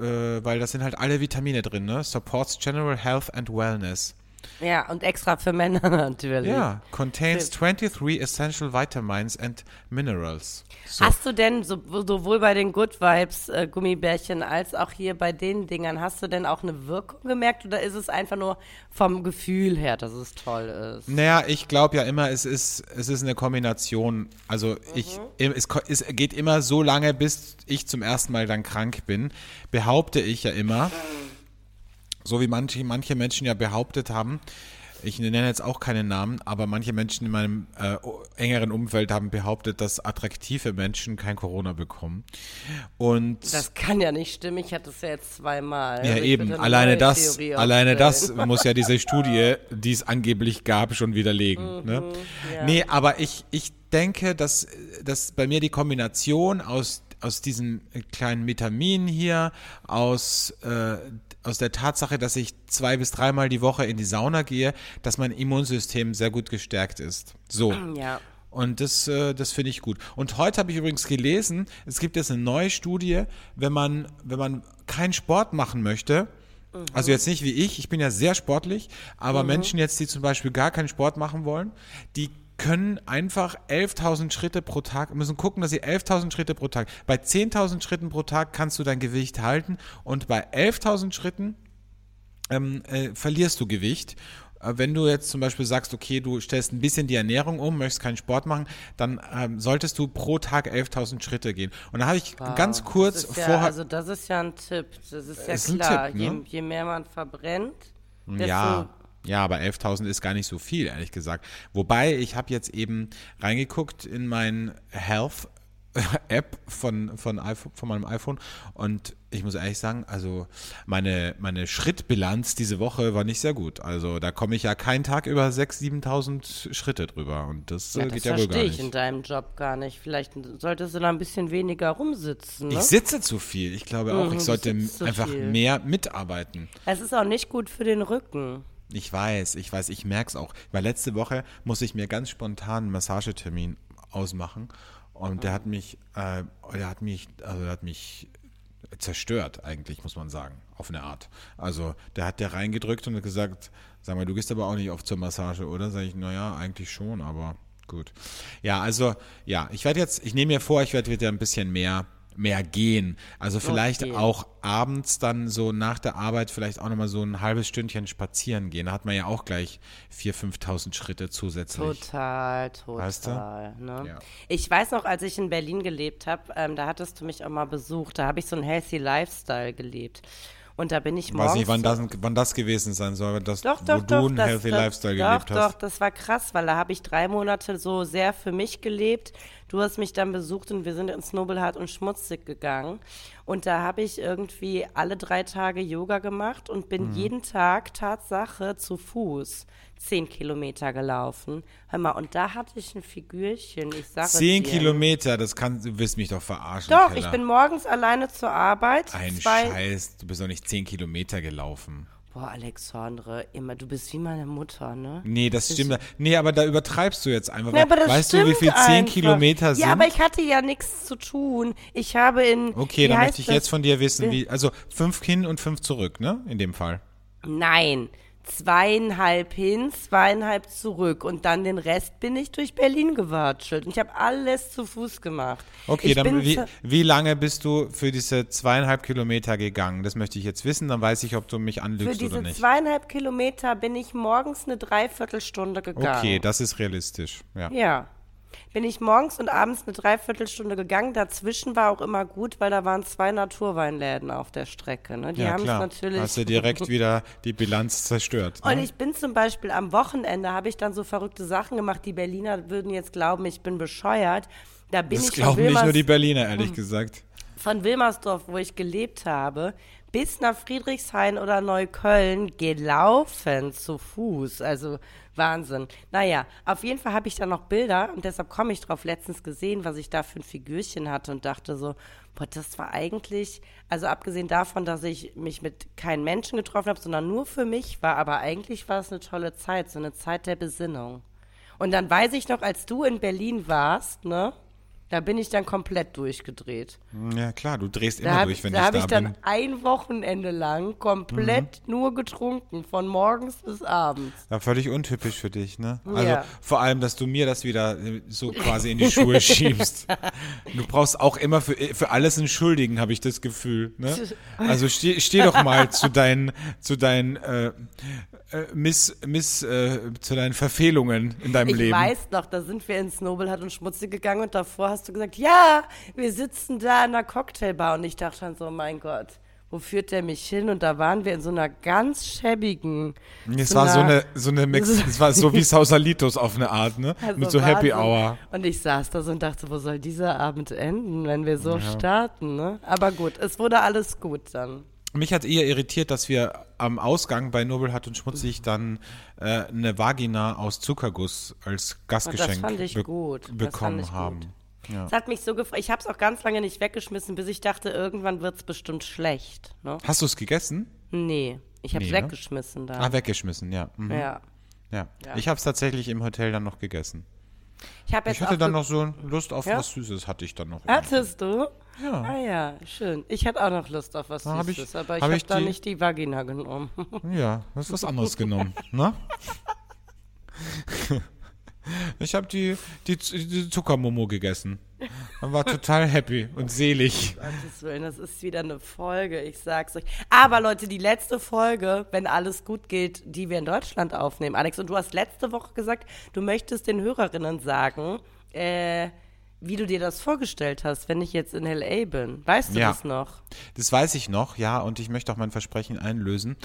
äh, weil das sind halt alle Vitamine drin, ne? Supports General Health and Wellness. Ja, und extra für Männer [laughs] natürlich. Ja, contains 23 essential vitamins and minerals. So. Hast du denn so, sowohl bei den Good Vibes äh, Gummibärchen als auch hier bei den Dingern, hast du denn auch eine Wirkung gemerkt oder ist es einfach nur vom Gefühl her, dass es toll ist? Naja, ich glaube ja immer, es ist, es ist eine Kombination. Also ich, es, es geht immer so lange, bis ich zum ersten Mal dann krank bin, behaupte ich ja immer, so wie manche, manche Menschen ja behauptet haben, ich nenne jetzt auch keinen Namen, aber manche Menschen in meinem äh, engeren Umfeld haben behauptet, dass attraktive Menschen kein Corona bekommen. Und Das kann ja nicht stimmen, ich hatte es ja jetzt zweimal. ja, ich eben. Alleine das, alleine das muss ja diese Studie, [laughs] die es angeblich gab, schon widerlegen. ne? Mhm, ja. Nee, aber ich, ich denke, dass, dass bei mir die Kombination aus, aus diesen kleinen Vitaminen hier, aus, äh, aus der Tatsache, dass ich zwei bis dreimal die Woche in die Sauna gehe, dass mein Immunsystem sehr gut gestärkt ist. So. Ja. Und das, äh, das finde ich gut. Und heute habe ich übrigens gelesen, es gibt jetzt eine neue Studie, wenn man, wenn man keinen Sport machen möchte, also jetzt nicht wie ich, ich bin ja sehr sportlich, aber Menschen jetzt, die zum Beispiel gar keinen Sport machen wollen, die können einfach 11.000 Schritte pro Tag, müssen gucken, dass sie 11.000 Schritte pro Tag, bei 10.000 Schritten pro Tag kannst du dein Gewicht halten und bei 11.000 Schritten ähm, äh, verlierst du Gewicht. Äh, Wenn du jetzt zum Beispiel sagst, okay, du stellst ein bisschen die Ernährung um, möchtest keinen Sport machen, dann ähm, solltest du pro Tag 11.000 Schritte gehen. Und da habe ich ganz kurz ja, vorher. Also das ist ja ein Tipp. Das ist ja Ist klar. Tipp, ne? je, je mehr man verbrennt, desto Ja, ja, aber 11.000 ist gar nicht so viel, ehrlich gesagt. Wobei, ich habe jetzt eben reingeguckt in mein Health [laughs] App von, von, iPhone, von meinem iPhone und ich muss ehrlich sagen, also meine, meine Schrittbilanz diese Woche war nicht sehr gut. Also da komme ich ja keinen Tag über 6.000, 7.000 Schritte drüber und das, Ja, äh, das geht ja wohl gar verstehe ich in nicht. deinem Job gar nicht. Vielleicht solltest du da ein bisschen weniger rumsitzen. Ne? Ich sitze zu viel. Ich glaube auch, Mhm, ich sollte einfach viel. mehr mitarbeiten. Es ist auch nicht gut für den Rücken. Ich weiß, ich weiß, ich merke es auch. Weil letzte Woche musste ich mir ganz spontan einen Massagetermin ausmachen und der hat mich, äh, der hat mich, also der hat mich zerstört eigentlich, muss man sagen, auf eine Art. Also der hat der reingedrückt und hat gesagt, sag mal, du gehst aber auch nicht oft zur Massage, oder? Sag ich, naja, eigentlich schon, aber gut. Ja, also, ja, ich werde jetzt, ich nehme mir vor, ich werde wieder ein bisschen mehr mehr gehen. Also vielleicht Okay. auch abends dann so nach der Arbeit vielleicht auch nochmal so ein halbes Stündchen spazieren gehen. Da hat man ja auch gleich 4.000, 5.000 Schritte zusätzlich. Total, total. Weißt du? ne? Ja. Ich weiß noch, als ich in Berlin gelebt habe, ähm, da hattest du mich auch mal besucht. Da habe ich so einen healthy Lifestyle gelebt. Und da bin ich Ich morgens. weiß nicht, wann das, wann das gewesen sein soll, das, Doch, wo doch, du doch. einen das, Healthy das, Lifestyle doch, gelebt doch, hast. das war krass, weil da habe ich drei Monate so sehr für mich gelebt. Du hast mich dann besucht und wir sind ins Nobelhart und Schmutzig gegangen. Und da habe ich irgendwie alle drei Tage Yoga gemacht und bin Mhm. jeden Tag Tatsache zu Fuß zehn Kilometer gelaufen. Hör mal, und da hatte ich ein Figürchen. Ich sage Zehn dir. Kilometer, das kann, du wirst mich doch verarschen. Doch, Keller. ich bin morgens alleine zur Arbeit. Ein zwei, Scheiß, du bist doch nicht zehn Kilometer gelaufen. Boah, Alexandre, immer, du bist wie meine Mutter, ne? Nee, das stimmt. Nee, aber da übertreibst du jetzt einfach. Das weißt du, wie viel zehn einfach. Kilometer sind? Ja, aber ich hatte ja nichts zu tun. Ich habe in. okay, dann möchte ich das? jetzt von dir wissen, wie, also fünf hin und fünf zurück, ne? In dem Fall. Nein, zweieinhalb hin, zweieinhalb zurück. Und dann den Rest bin ich durch Berlin gewatschelt. Und ich habe alles zu Fuß gemacht. Okay, ich dann wie, wie lange bist du für diese zweieinhalb Kilometer gegangen? Das möchte ich jetzt wissen, dann weiß ich, ob du mich Für anlügst oder diese nicht. zweieinhalb Kilometer bin ich morgens eine Dreiviertelstunde gegangen. Okay, das ist realistisch. Ja. Ja. Bin ich morgens und abends eine Dreiviertelstunde gegangen. Dazwischen war auch immer gut, weil da waren zwei Naturweinläden auf der Strecke. Ne? Die ja, haben es natürlich. Hast du direkt [laughs] wieder die Bilanz zerstört. Und Ne? ich bin zum Beispiel am Wochenende, habe ich dann so verrückte Sachen gemacht. Die Berliner würden jetzt glauben, ich bin bescheuert. Da bin das ich glauben nicht nur die Berliner, ehrlich gesagt. Von Wilmersdorf, wo ich gelebt habe, bis nach Friedrichshain oder Neukölln gelaufen zu Fuß. Also Wahnsinn. Naja, auf jeden Fall habe ich da noch Bilder und deshalb komme ich drauf letztens gesehen, was ich da für ein Figürchen hatte und dachte so, boah, das war eigentlich, also abgesehen davon, dass ich mich mit keinen Menschen getroffen habe, sondern nur für mich war, aber eigentlich war es eine tolle Zeit, so eine Zeit der Besinnung. Und dann weiß ich noch, als du in Berlin warst, ne? Da bin ich dann komplett durchgedreht. Ja, klar, du drehst Da immer habe durch, wenn da ich hab da ich dann bin. ein Wochenende lang komplett Mhm. nur getrunken, von morgens bis abends. Ja, völlig untypisch für dich, ne? Also Ja. vor allem, dass du mir das wieder äh, so quasi in die Schuhe [laughs] schiebst. Du brauchst auch immer für, für alles einen Schuldigen, habe ich das Gefühl. Ne? [laughs] Also steh, steh doch mal zu deinen, zu deinen äh, äh, Miss, Miss, äh, zu deinen Verfehlungen in deinem Ich Leben. weiß noch, da sind wir ins Nobelhart und Schmutzig gegangen und davor hast du gesagt, ja, wir sitzen da in einer Cocktailbar und ich dachte dann so, mein Gott, wo führt der mich hin? Und da waren wir in so einer ganz schäbigen. Es war so eine, so eine Mix, [laughs] es war so wie Sausalitos auf eine Art, ne? Also Mit so Happy. Hour. Und ich saß da so und dachte, wo soll dieser Abend enden, wenn wir so starten, ne? Aber gut, es wurde alles gut dann. Mich hat eher irritiert, dass wir am Ausgang bei Nobelhart und Schmutzig dann äh, eine Vagina aus Zuckerguss als Gastgeschenk fand ich be gut. Das fand bekommen ich gut. haben. Ja. Es hat mich so gefreut. Ich habe es auch ganz lange nicht weggeschmissen, bis ich dachte, irgendwann wird es bestimmt schlecht. Ne? Hast du es gegessen? Nee, ich habe es Nee, ne? weggeschmissen da. Ah, weggeschmissen, ja. Mhm. ja. ja. Ja. Ich habe es tatsächlich im Hotel dann noch gegessen. Ich Ich hatte dann noch so Lust auf Ja? was Süßes, hatte ich dann noch. Hattest du? Ja. Ah ja, schön. Ich hatte auch noch Lust auf was Da hab ich- Süßes, aber ich hab habe ich da die- nicht die Vagina genommen. Ja, du hast was anderes genommen, ne? [laughs] Ich habe die, die, die Zuckermomo gegessen und war total happy und selig. Gottes Willen, das ist wieder eine Folge, ich sag's euch. Aber Leute, die letzte Folge, wenn alles gut geht, die wir in Deutschland aufnehmen. Alex, und du hast letzte Woche gesagt, du möchtest den Hörerinnen sagen, äh, wie du dir das vorgestellt hast, wenn ich jetzt in L.A. bin. Weißt du Ja. das noch? Das weiß ich noch, ja, und ich möchte auch mein Versprechen einlösen.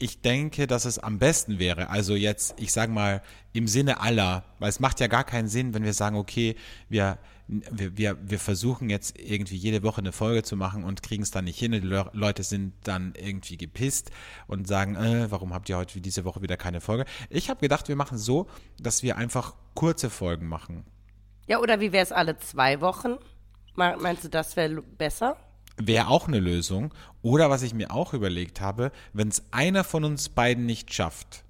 Ich denke, dass es am besten wäre, also jetzt, ich sage mal, im Sinne aller, weil es macht ja gar keinen Sinn, wenn wir sagen, okay, wir, wir, wir, wir versuchen jetzt irgendwie jede Woche eine Folge zu machen und kriegen es dann nicht hin. Die Le Leute sind dann irgendwie gepisst und sagen, äh, warum habt ihr heute diese Woche wieder keine Folge? Ich habe gedacht, wir machen so, dass wir einfach kurze Folgen machen. Ja, oder wie wäre es alle zwei Wochen? Me- Meinst du, das wäre besser? Wäre auch eine Lösung. Oder was ich mir auch überlegt habe, wenn es einer von uns beiden nicht schafft,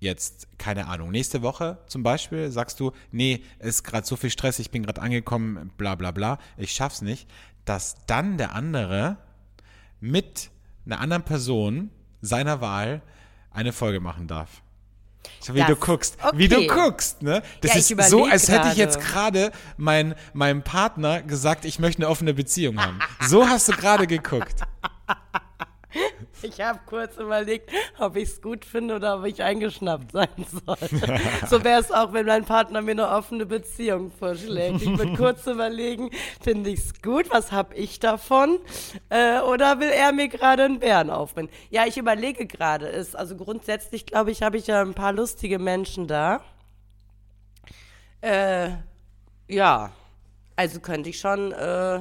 jetzt, keine Ahnung, nächste Woche zum Beispiel, sagst du, nee, es ist gerade so viel Stress, ich bin gerade angekommen, bla bla bla, ich schaff's nicht, dass dann der andere mit einer anderen Person seiner Wahl eine Folge machen darf. So wie Das- du guckst, wie du okay. guckst, ne? Das Ja, ist so, als hätte ich jetzt gerade mein, meinem Partner gesagt, ich möchte eine offene Beziehung haben. So hast du gerade geguckt. [laughs] Ich habe kurz überlegt, ob ich es gut finde oder ob ich eingeschnappt sein soll. [laughs] so wäre es auch, wenn mein Partner mir eine offene Beziehung vorschlägt. Ich würde kurz [laughs] überlegen, finde ich es gut, was habe ich davon? Äh, oder will er mir gerade einen Bären aufbinden? Ja, ich überlege gerade. Ist Also grundsätzlich, glaube ich, habe ich ja ein paar lustige Menschen da. Äh, ja, also könnte ich schon... Äh,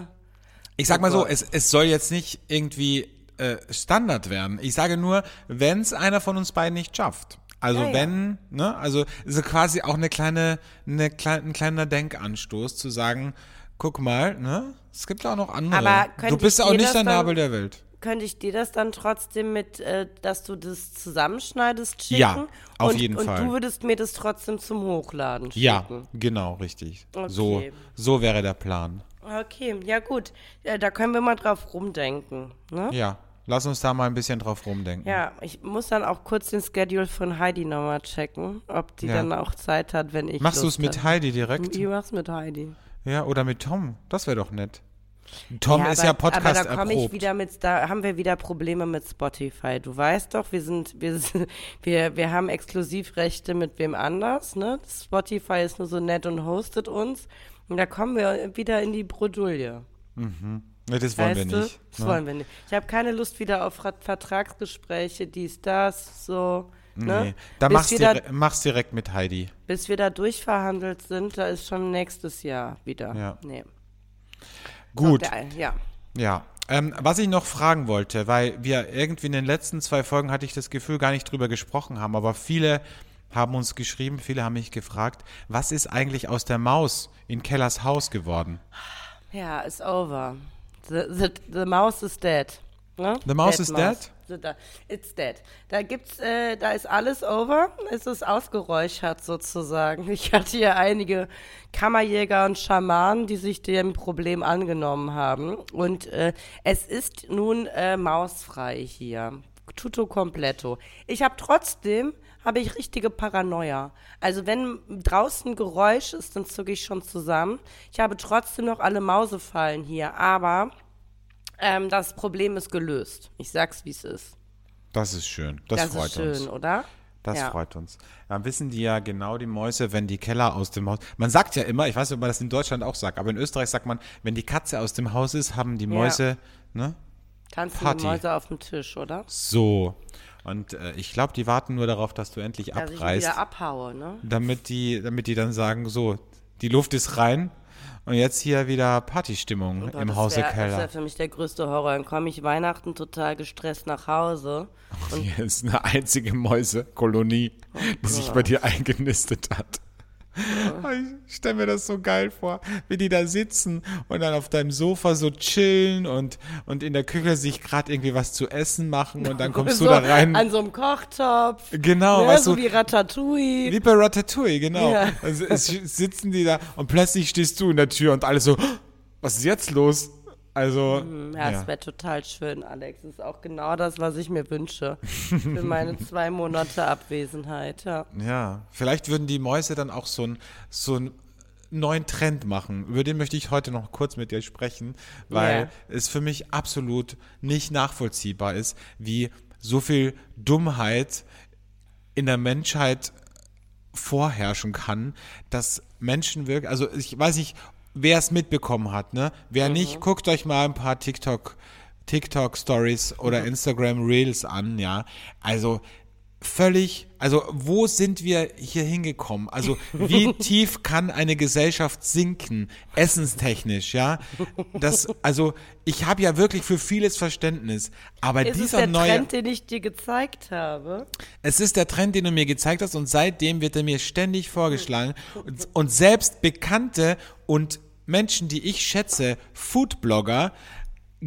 Ich sag mal so, Gott. es, es soll jetzt nicht irgendwie äh, Standard werden. Ich sage nur, wenn es einer von uns beiden nicht schafft. Also Ja, ja. wenn, ne, also so quasi auch eine kleine, eine klein, ein kleiner Denkanstoß zu sagen, guck mal, ne, es gibt auch noch andere. Du bist auch nicht der Nabel der Welt. Könnte ich dir das dann trotzdem mit, äh, dass du das zusammenschneidest, schicken? Ja, auf und, jeden und Fall. Und du würdest mir das trotzdem zum Hochladen schicken? Ja, genau, richtig. So, Okay. so wäre der Plan. Okay, ja gut. Ja, da können wir mal drauf rumdenken. Ne? Ja, lass uns da mal ein bisschen drauf rumdenken. Ja, ich muss dann auch kurz den Schedule von Heidi nochmal checken, ob die Ja. dann auch Zeit hat, wenn ich Machst du es mit. Heidi direkt? Ich mach's mit Heidi. Ja, oder mit Tom? Das wäre doch nett. Tom ist aber, ja Podcast aber da komme ich wieder mit, da haben wir wieder Probleme mit Spotify. Du weißt doch, wir sind, wir, [laughs] wir, wir haben Exklusivrechte mit wem anders, ne? Spotify ist nur so nett und hostet uns. Und da kommen wir wieder in die Bredouille. Nee, das wollen weißt wir du? nicht. Das ne? wollen wir nicht. Ich habe keine Lust wieder auf Ra- Vertragsgespräche, dies, das, so. Ne? Nee, da bis, mach's, wir da, mach's direkt mit Heidi. bis wir da durchverhandelt sind, da ist schon nächstes Jahr wieder. Ja. Nee. Gut, geil, ja. ja. Ähm, was ich noch fragen wollte, weil wir irgendwie in den letzten zwei Folgen hatte ich das Gefühl, gar nicht drüber gesprochen haben, aber viele haben uns geschrieben, viele haben mich gefragt, was ist eigentlich aus der Maus in Kellers Haus geworden? Ja, it's over. The, the, the mouse is dead. Ne? The mouse Dead is dead? The da, it's dead. Da gibt's, äh, da ist alles over. Es ist ausgeräuchert sozusagen. Ich hatte hier einige Kammerjäger und Schamanen, die sich dem Problem angenommen haben. Und äh, es ist nun äh, mausfrei hier. Tutto completo. Ich habe trotzdem habe ich richtige Paranoia. Also wenn draußen Geräusch ist, dann zucke ich schon zusammen. Ich habe trotzdem noch alle Mausefallen hier, aber ähm, das Problem ist gelöst. Ich sag's, wie es ist. Das ist schön. Das, Das freut ist schön, uns. oder? Das Ja. freut uns. Dann wissen die ja genau die Mäuse, wenn die Keller aus dem Haus. Man sagt ja immer, ich weiß nicht, ob man das in Deutschland auch sagt, aber in Österreich sagt man, wenn die Katze aus dem Haus ist, haben die Mäuse, ne? Tanzen Party. die Mäuse auf dem Tisch, oder? So. Und äh, ich glaube, die warten nur darauf, dass du endlich Dass ich abreißt, wieder abhaue, ne? damit die, damit die dann sagen, so, die Luft ist rein und jetzt hier wieder Partystimmung Boah, im das Hause wär- Das Keller. wäre für mich der größte Horror. Dann komme ich Weihnachten total gestresst nach Hause. Hier ist eine einzige Mäusekolonie, die sich bei dir eingenistet hat. Ich stelle mir das so geil vor, wie die da sitzen und dann auf deinem Sofa so chillen und, und in der Küche sich gerade irgendwie was zu essen machen und dann kommst [laughs] so du da rein. An so einem Kochtopf. Genau, ne, weißt so du, wie Ratatouille. wie bei Ratatouille, genau. Ja. Also es sitzen die da und plötzlich stehst du in der Tür und alle so, was ist jetzt los? Also, Ja, ja. es wäre total schön, Alex. Das ist auch genau das, was ich mir wünsche. Für [laughs] meine zwei Monate Abwesenheit, ja. Ja, vielleicht würden die Mäuse dann auch so einen so neuen Trend machen. Über den möchte ich heute noch kurz mit dir sprechen, weil Ja. es für mich absolut nicht nachvollziehbar ist, wie so viel Dummheit in der Menschheit vorherrschen kann, dass Menschen wirklich, also ich weiß nicht, wer es mitbekommen hat, ne? Wer nicht, guckt euch mal ein paar TikTok, TikTok Stories oder Instagram Reels an, ja. Also völlig, also wo sind wir hier hingekommen? Also wie [laughs] tief kann eine Gesellschaft sinken, essenstechnisch, ja? Das, also ich habe ja wirklich für vieles Verständnis, aber Ist es dieser der neue, Trend, den ich dir gezeigt habe? es ist der Trend, den du mir gezeigt hast und seitdem wird er mir ständig vorgeschlagen und, und selbst bekannte und Menschen, die ich schätze, Foodblogger,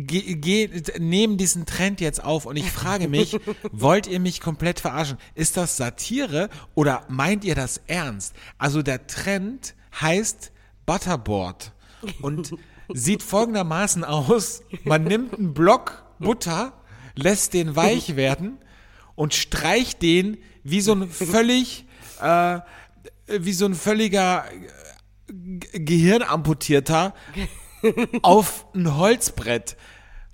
ge- ge- nehmen diesen Trend jetzt auf und ich frage mich, [laughs] wollt ihr mich komplett verarschen? Ist das Satire oder meint ihr das ernst? Also der Trend heißt Butterboard und [laughs] sieht folgendermaßen aus, man nimmt einen Block Butter, lässt den weich werden und streicht den wie so ein völlig, äh, wie so ein völliger äh, Gehirnamputierter [laughs] auf ein Holzbrett.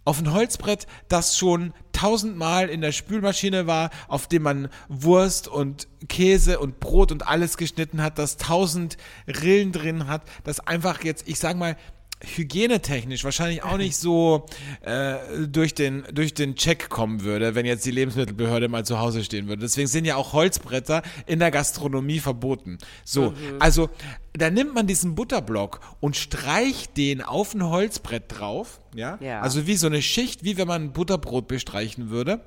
Auf ein Holzbrett, das schon tausendmal in der Spülmaschine war, auf dem man Wurst und Käse und Brot und alles geschnitten hat, das tausend Rillen drin hat, das einfach jetzt, ich sag mal, hygienetechnisch wahrscheinlich auch nicht so äh, durch, den, durch den Check kommen würde, wenn jetzt die Lebensmittelbehörde mal zu Hause stehen würde. Deswegen sind ja auch Holzbretter in der Gastronomie verboten. So, also da nimmt man diesen Butterblock und streicht den auf ein Holzbrett drauf, ja? Ja. Also wie so eine Schicht, wie wenn man ein Butterbrot bestreichen würde.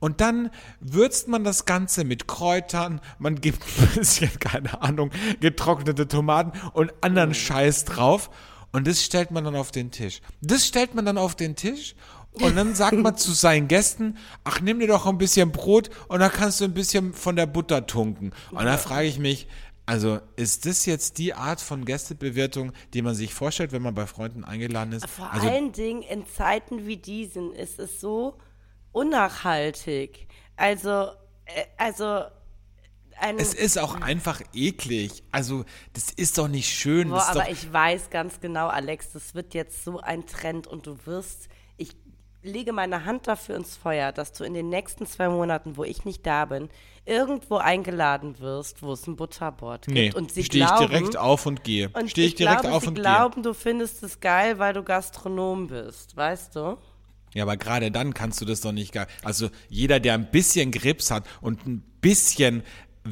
Und dann würzt man das Ganze mit Kräutern, man gibt [laughs] ein bisschen, keine Ahnung, getrocknete Tomaten und anderen Scheiß drauf. Und das stellt man dann auf den Tisch. Das stellt man dann auf den Tisch und dann sagt man zu seinen Gästen, ach, nimm dir doch ein bisschen Brot und dann kannst du ein bisschen von der Butter tunken. Und dann frage ich mich, also ist das jetzt die Art von Gästebewirtung, die man sich vorstellt, wenn man bei Freunden eingeladen ist? Vor also, allen Dingen in Zeiten wie diesen ist es so unnachhaltig. Also, äh, also es ist auch einfach eklig. Also, das ist doch nicht schön. Boah, aber ich weiß ganz genau, Alex, das wird jetzt so ein Trend und du wirst, ich lege meine Hand dafür ins Feuer, dass du in den nächsten zwei Monaten, wo ich nicht da bin, irgendwo eingeladen wirst, wo es ein Butterboard gibt. nee, und sie stehe ich glauben, direkt auf und gehe. und Stehe ich, direkt glaube, auf sie und gehe. glauben, du findest es geil, weil du Gastronom bist, weißt du? Ja, aber gerade dann kannst du das doch nicht. Also jeder, der ein bisschen Grips hat und ein bisschen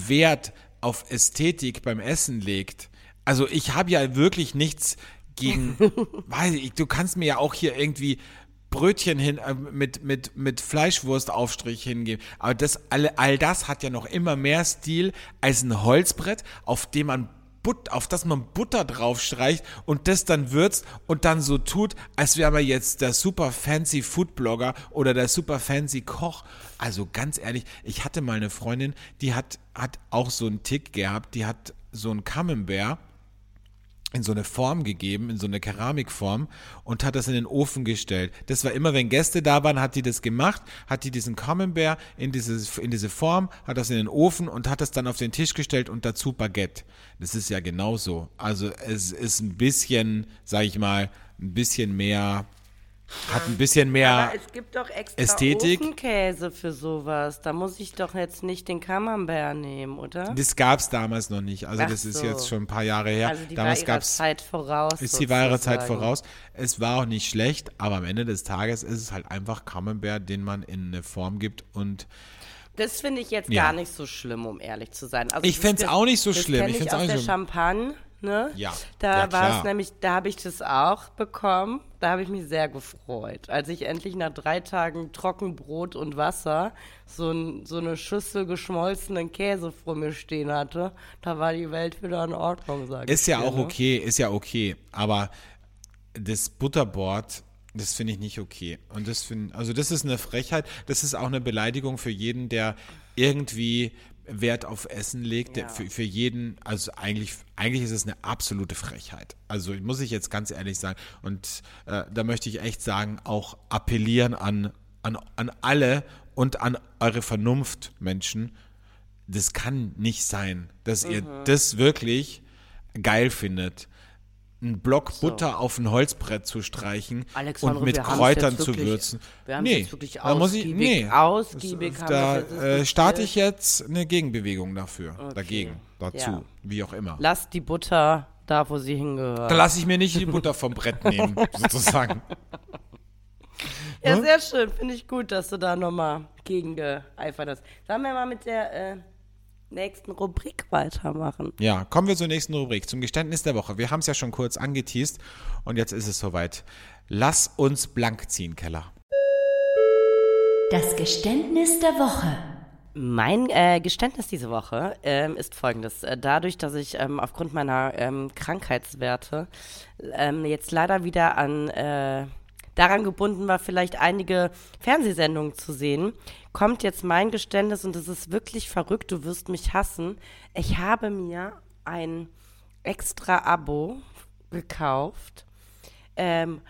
Wert auf Ästhetik beim Essen legt. Also ich habe ja wirklich nichts gegen. [laughs] weiß ich, du kannst mir ja auch hier irgendwie Brötchen hin äh, mit mit mit Fleischwurstaufstrich hingeben. Aber das all, all das hat ja noch immer mehr Stil als ein Holzbrett, auf dem man But auf das man Butter draufstreicht und das dann würzt und dann so tut, als wäre man jetzt der super fancy Foodblogger oder der super fancy Koch. Also ganz ehrlich, ich hatte mal eine Freundin, die hat, hat auch so einen Tick gehabt, die hat so einen Camembert in so eine Form gegeben, in so eine Keramikform und hat das in den Ofen gestellt. Das war immer, wenn Gäste da waren, hat die das gemacht, hat die diesen Camembert in, dieses, in diese Form, hat das in den Ofen und hat das dann auf den Tisch gestellt und dazu Baguette. Das ist ja genauso. Also es ist ein bisschen, sag ich mal, ein bisschen mehr hat ein bisschen mehr Aber es gibt doch extra Ästhetik. Ofenkäse für sowas. Da muss ich doch jetzt nicht den Camembert nehmen, oder? Das gab es damals noch nicht. Also Ach das ist so. jetzt schon ein paar Jahre her. Also die damals war ihrer Zeit voraus. ist die wahre Zeit voraus. Es war auch nicht schlecht, aber am Ende des Tages ist es halt einfach Camembert, den man in eine Form gibt und Das finde ich jetzt Ja. gar nicht so schlimm, um ehrlich zu sein. Also Ich fänd's das- auch nicht so schlimm. Ich Ich fänd's aus auch nicht der so- Champagne, ne? Ja. Da Ja, war es nämlich, da habe ich das auch bekommen. Da habe ich mich sehr gefreut, als ich endlich nach drei Tagen Trockenbrot und Wasser so, ein, so eine Schüssel geschmolzenen Käse vor mir stehen hatte. Da war die Welt wieder in Ordnung, sage ich. ist ja dir, auch ne? okay, ist ja okay, aber das Butterboard, das finde ich nicht okay. Und das finde, also das ist eine Frechheit, das ist auch eine Beleidigung für jeden, der irgendwie Wert auf Essen legt, Ja. für, für jeden, also eigentlich, eigentlich ist es eine absolute Frechheit. Also muss ich jetzt ganz ehrlich sagen. Und äh, da möchte ich echt sagen, auch appellieren an, an, an alle und an eure Vernunft, Menschen. Das kann nicht sein, dass ihr Mhm. das wirklich geil findet. Einen Block Butter auf ein Holzbrett zu streichen Alexandre, und mit Kräutern zu wirklich- würzen. wir haben's nee, jetzt wirklich da muss ich, ausgiebig- nee, ausgiebig das, haben da äh, starte ich jetzt eine Gegenbewegung dafür, dagegen, dazu, Ja. wie auch immer. Lass die Butter da, wo sie hingehört. Da lasse ich mir nicht die Butter vom [laughs] Brett nehmen, sozusagen. Ja, sehr schön. Finde ich gut, dass du da nochmal gegen geeifert hast. Sollen wir mal mit der äh, nächsten Rubrik weitermachen? Ja, kommen wir zur nächsten Rubrik, zum Geständnis der Woche. Wir haben es ja schon kurz angeteased und jetzt ist es soweit. Lass uns blank ziehen, Keller. Das Geständnis der Woche. Mein äh, Geständnis diese Woche ähm, ist folgendes. Äh, dadurch, dass ich ähm, aufgrund meiner ähm, Krankheitswerte ähm, jetzt leider wieder an äh, daran gebunden war, vielleicht einige Fernsehsendungen zu sehen, kommt jetzt mein Geständnis und es ist wirklich verrückt, du wirst mich hassen. Ich habe mir ein extra Abo gekauft ähm,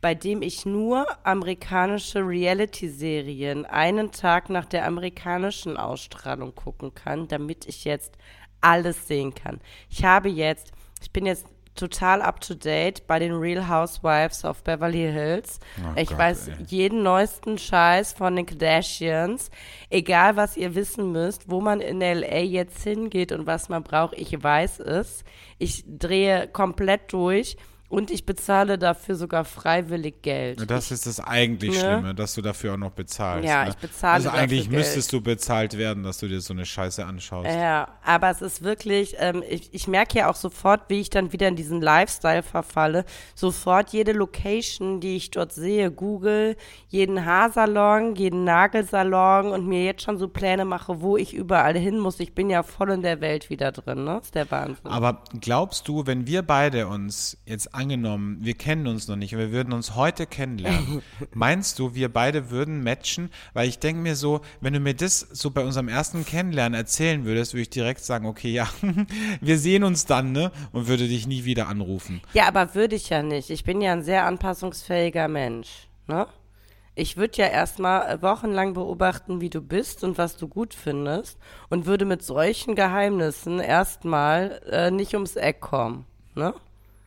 bei dem ich nur amerikanische Reality-Serien einen Tag nach der amerikanischen Ausstrahlung gucken kann, damit ich jetzt alles sehen kann. Ich habe jetzt, ich bin jetzt total up to date bei den Real Housewives of Beverly Hills. Oh ich Gott, weiß ey. jeden neuesten Scheiß von den Kardashians. Egal, was ihr wissen müsst, wo man in LA jetzt hingeht und was man braucht, ich weiß es. Ich drehe komplett durch und ich bezahle dafür sogar freiwillig Geld. Das ist das eigentlich Ne? Schlimme, dass du dafür auch noch bezahlst. Ja, ne? ich bezahle Also eigentlich Geld. müsstest du bezahlt werden, dass du dir so eine Scheiße anschaust. Ja, aber es ist wirklich, ähm, ich, ich merke ja auch sofort, wie ich dann wieder in diesen Lifestyle verfalle. Sofort jede Location, die ich dort sehe, Google, jeden Haarsalon, jeden Nagelsalon und mir jetzt schon so Pläne mache, wo ich überall hin muss. Ich bin ja voll in der Welt wieder drin, ne? ist der Wahnsinn. Aber glaubst du, wenn wir beide uns jetzt angenommen, wir kennen uns noch nicht und wir würden uns heute kennenlernen, [laughs] meinst du, wir beide würden matchen? Weil ich denke mir so, wenn du mir das so bei unserem ersten Kennenlernen erzählen würdest, würde ich direkt sagen, okay, ja, [laughs] wir sehen uns dann, ne? Und würde dich nie wieder anrufen. Ja, aber würde ich ja nicht. Ich bin ja ein sehr anpassungsfähiger Mensch, ne? Ich würde ja erstmal wochenlang beobachten, wie du bist und was du gut findest und würde mit solchen Geheimnissen erstmal äh, nicht ums Eck kommen, ne?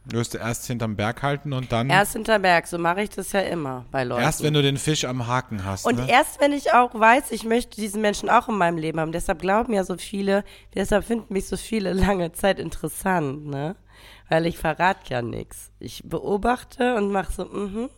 Du wirst erst hinterm Berg halten und dann Erst hinter Berg, so mache ich das ja immer bei Leuten. erst, wenn du den Fisch am Haken hast. und ne? erst wenn ich auch weiß, ich möchte diesen Menschen auch in meinem Leben haben. Deshalb glauben ja so viele, deshalb finden mich so viele lange Zeit interessant, ne? Weil ich verrate ja nichts. Ich beobachte und mache so, mhm.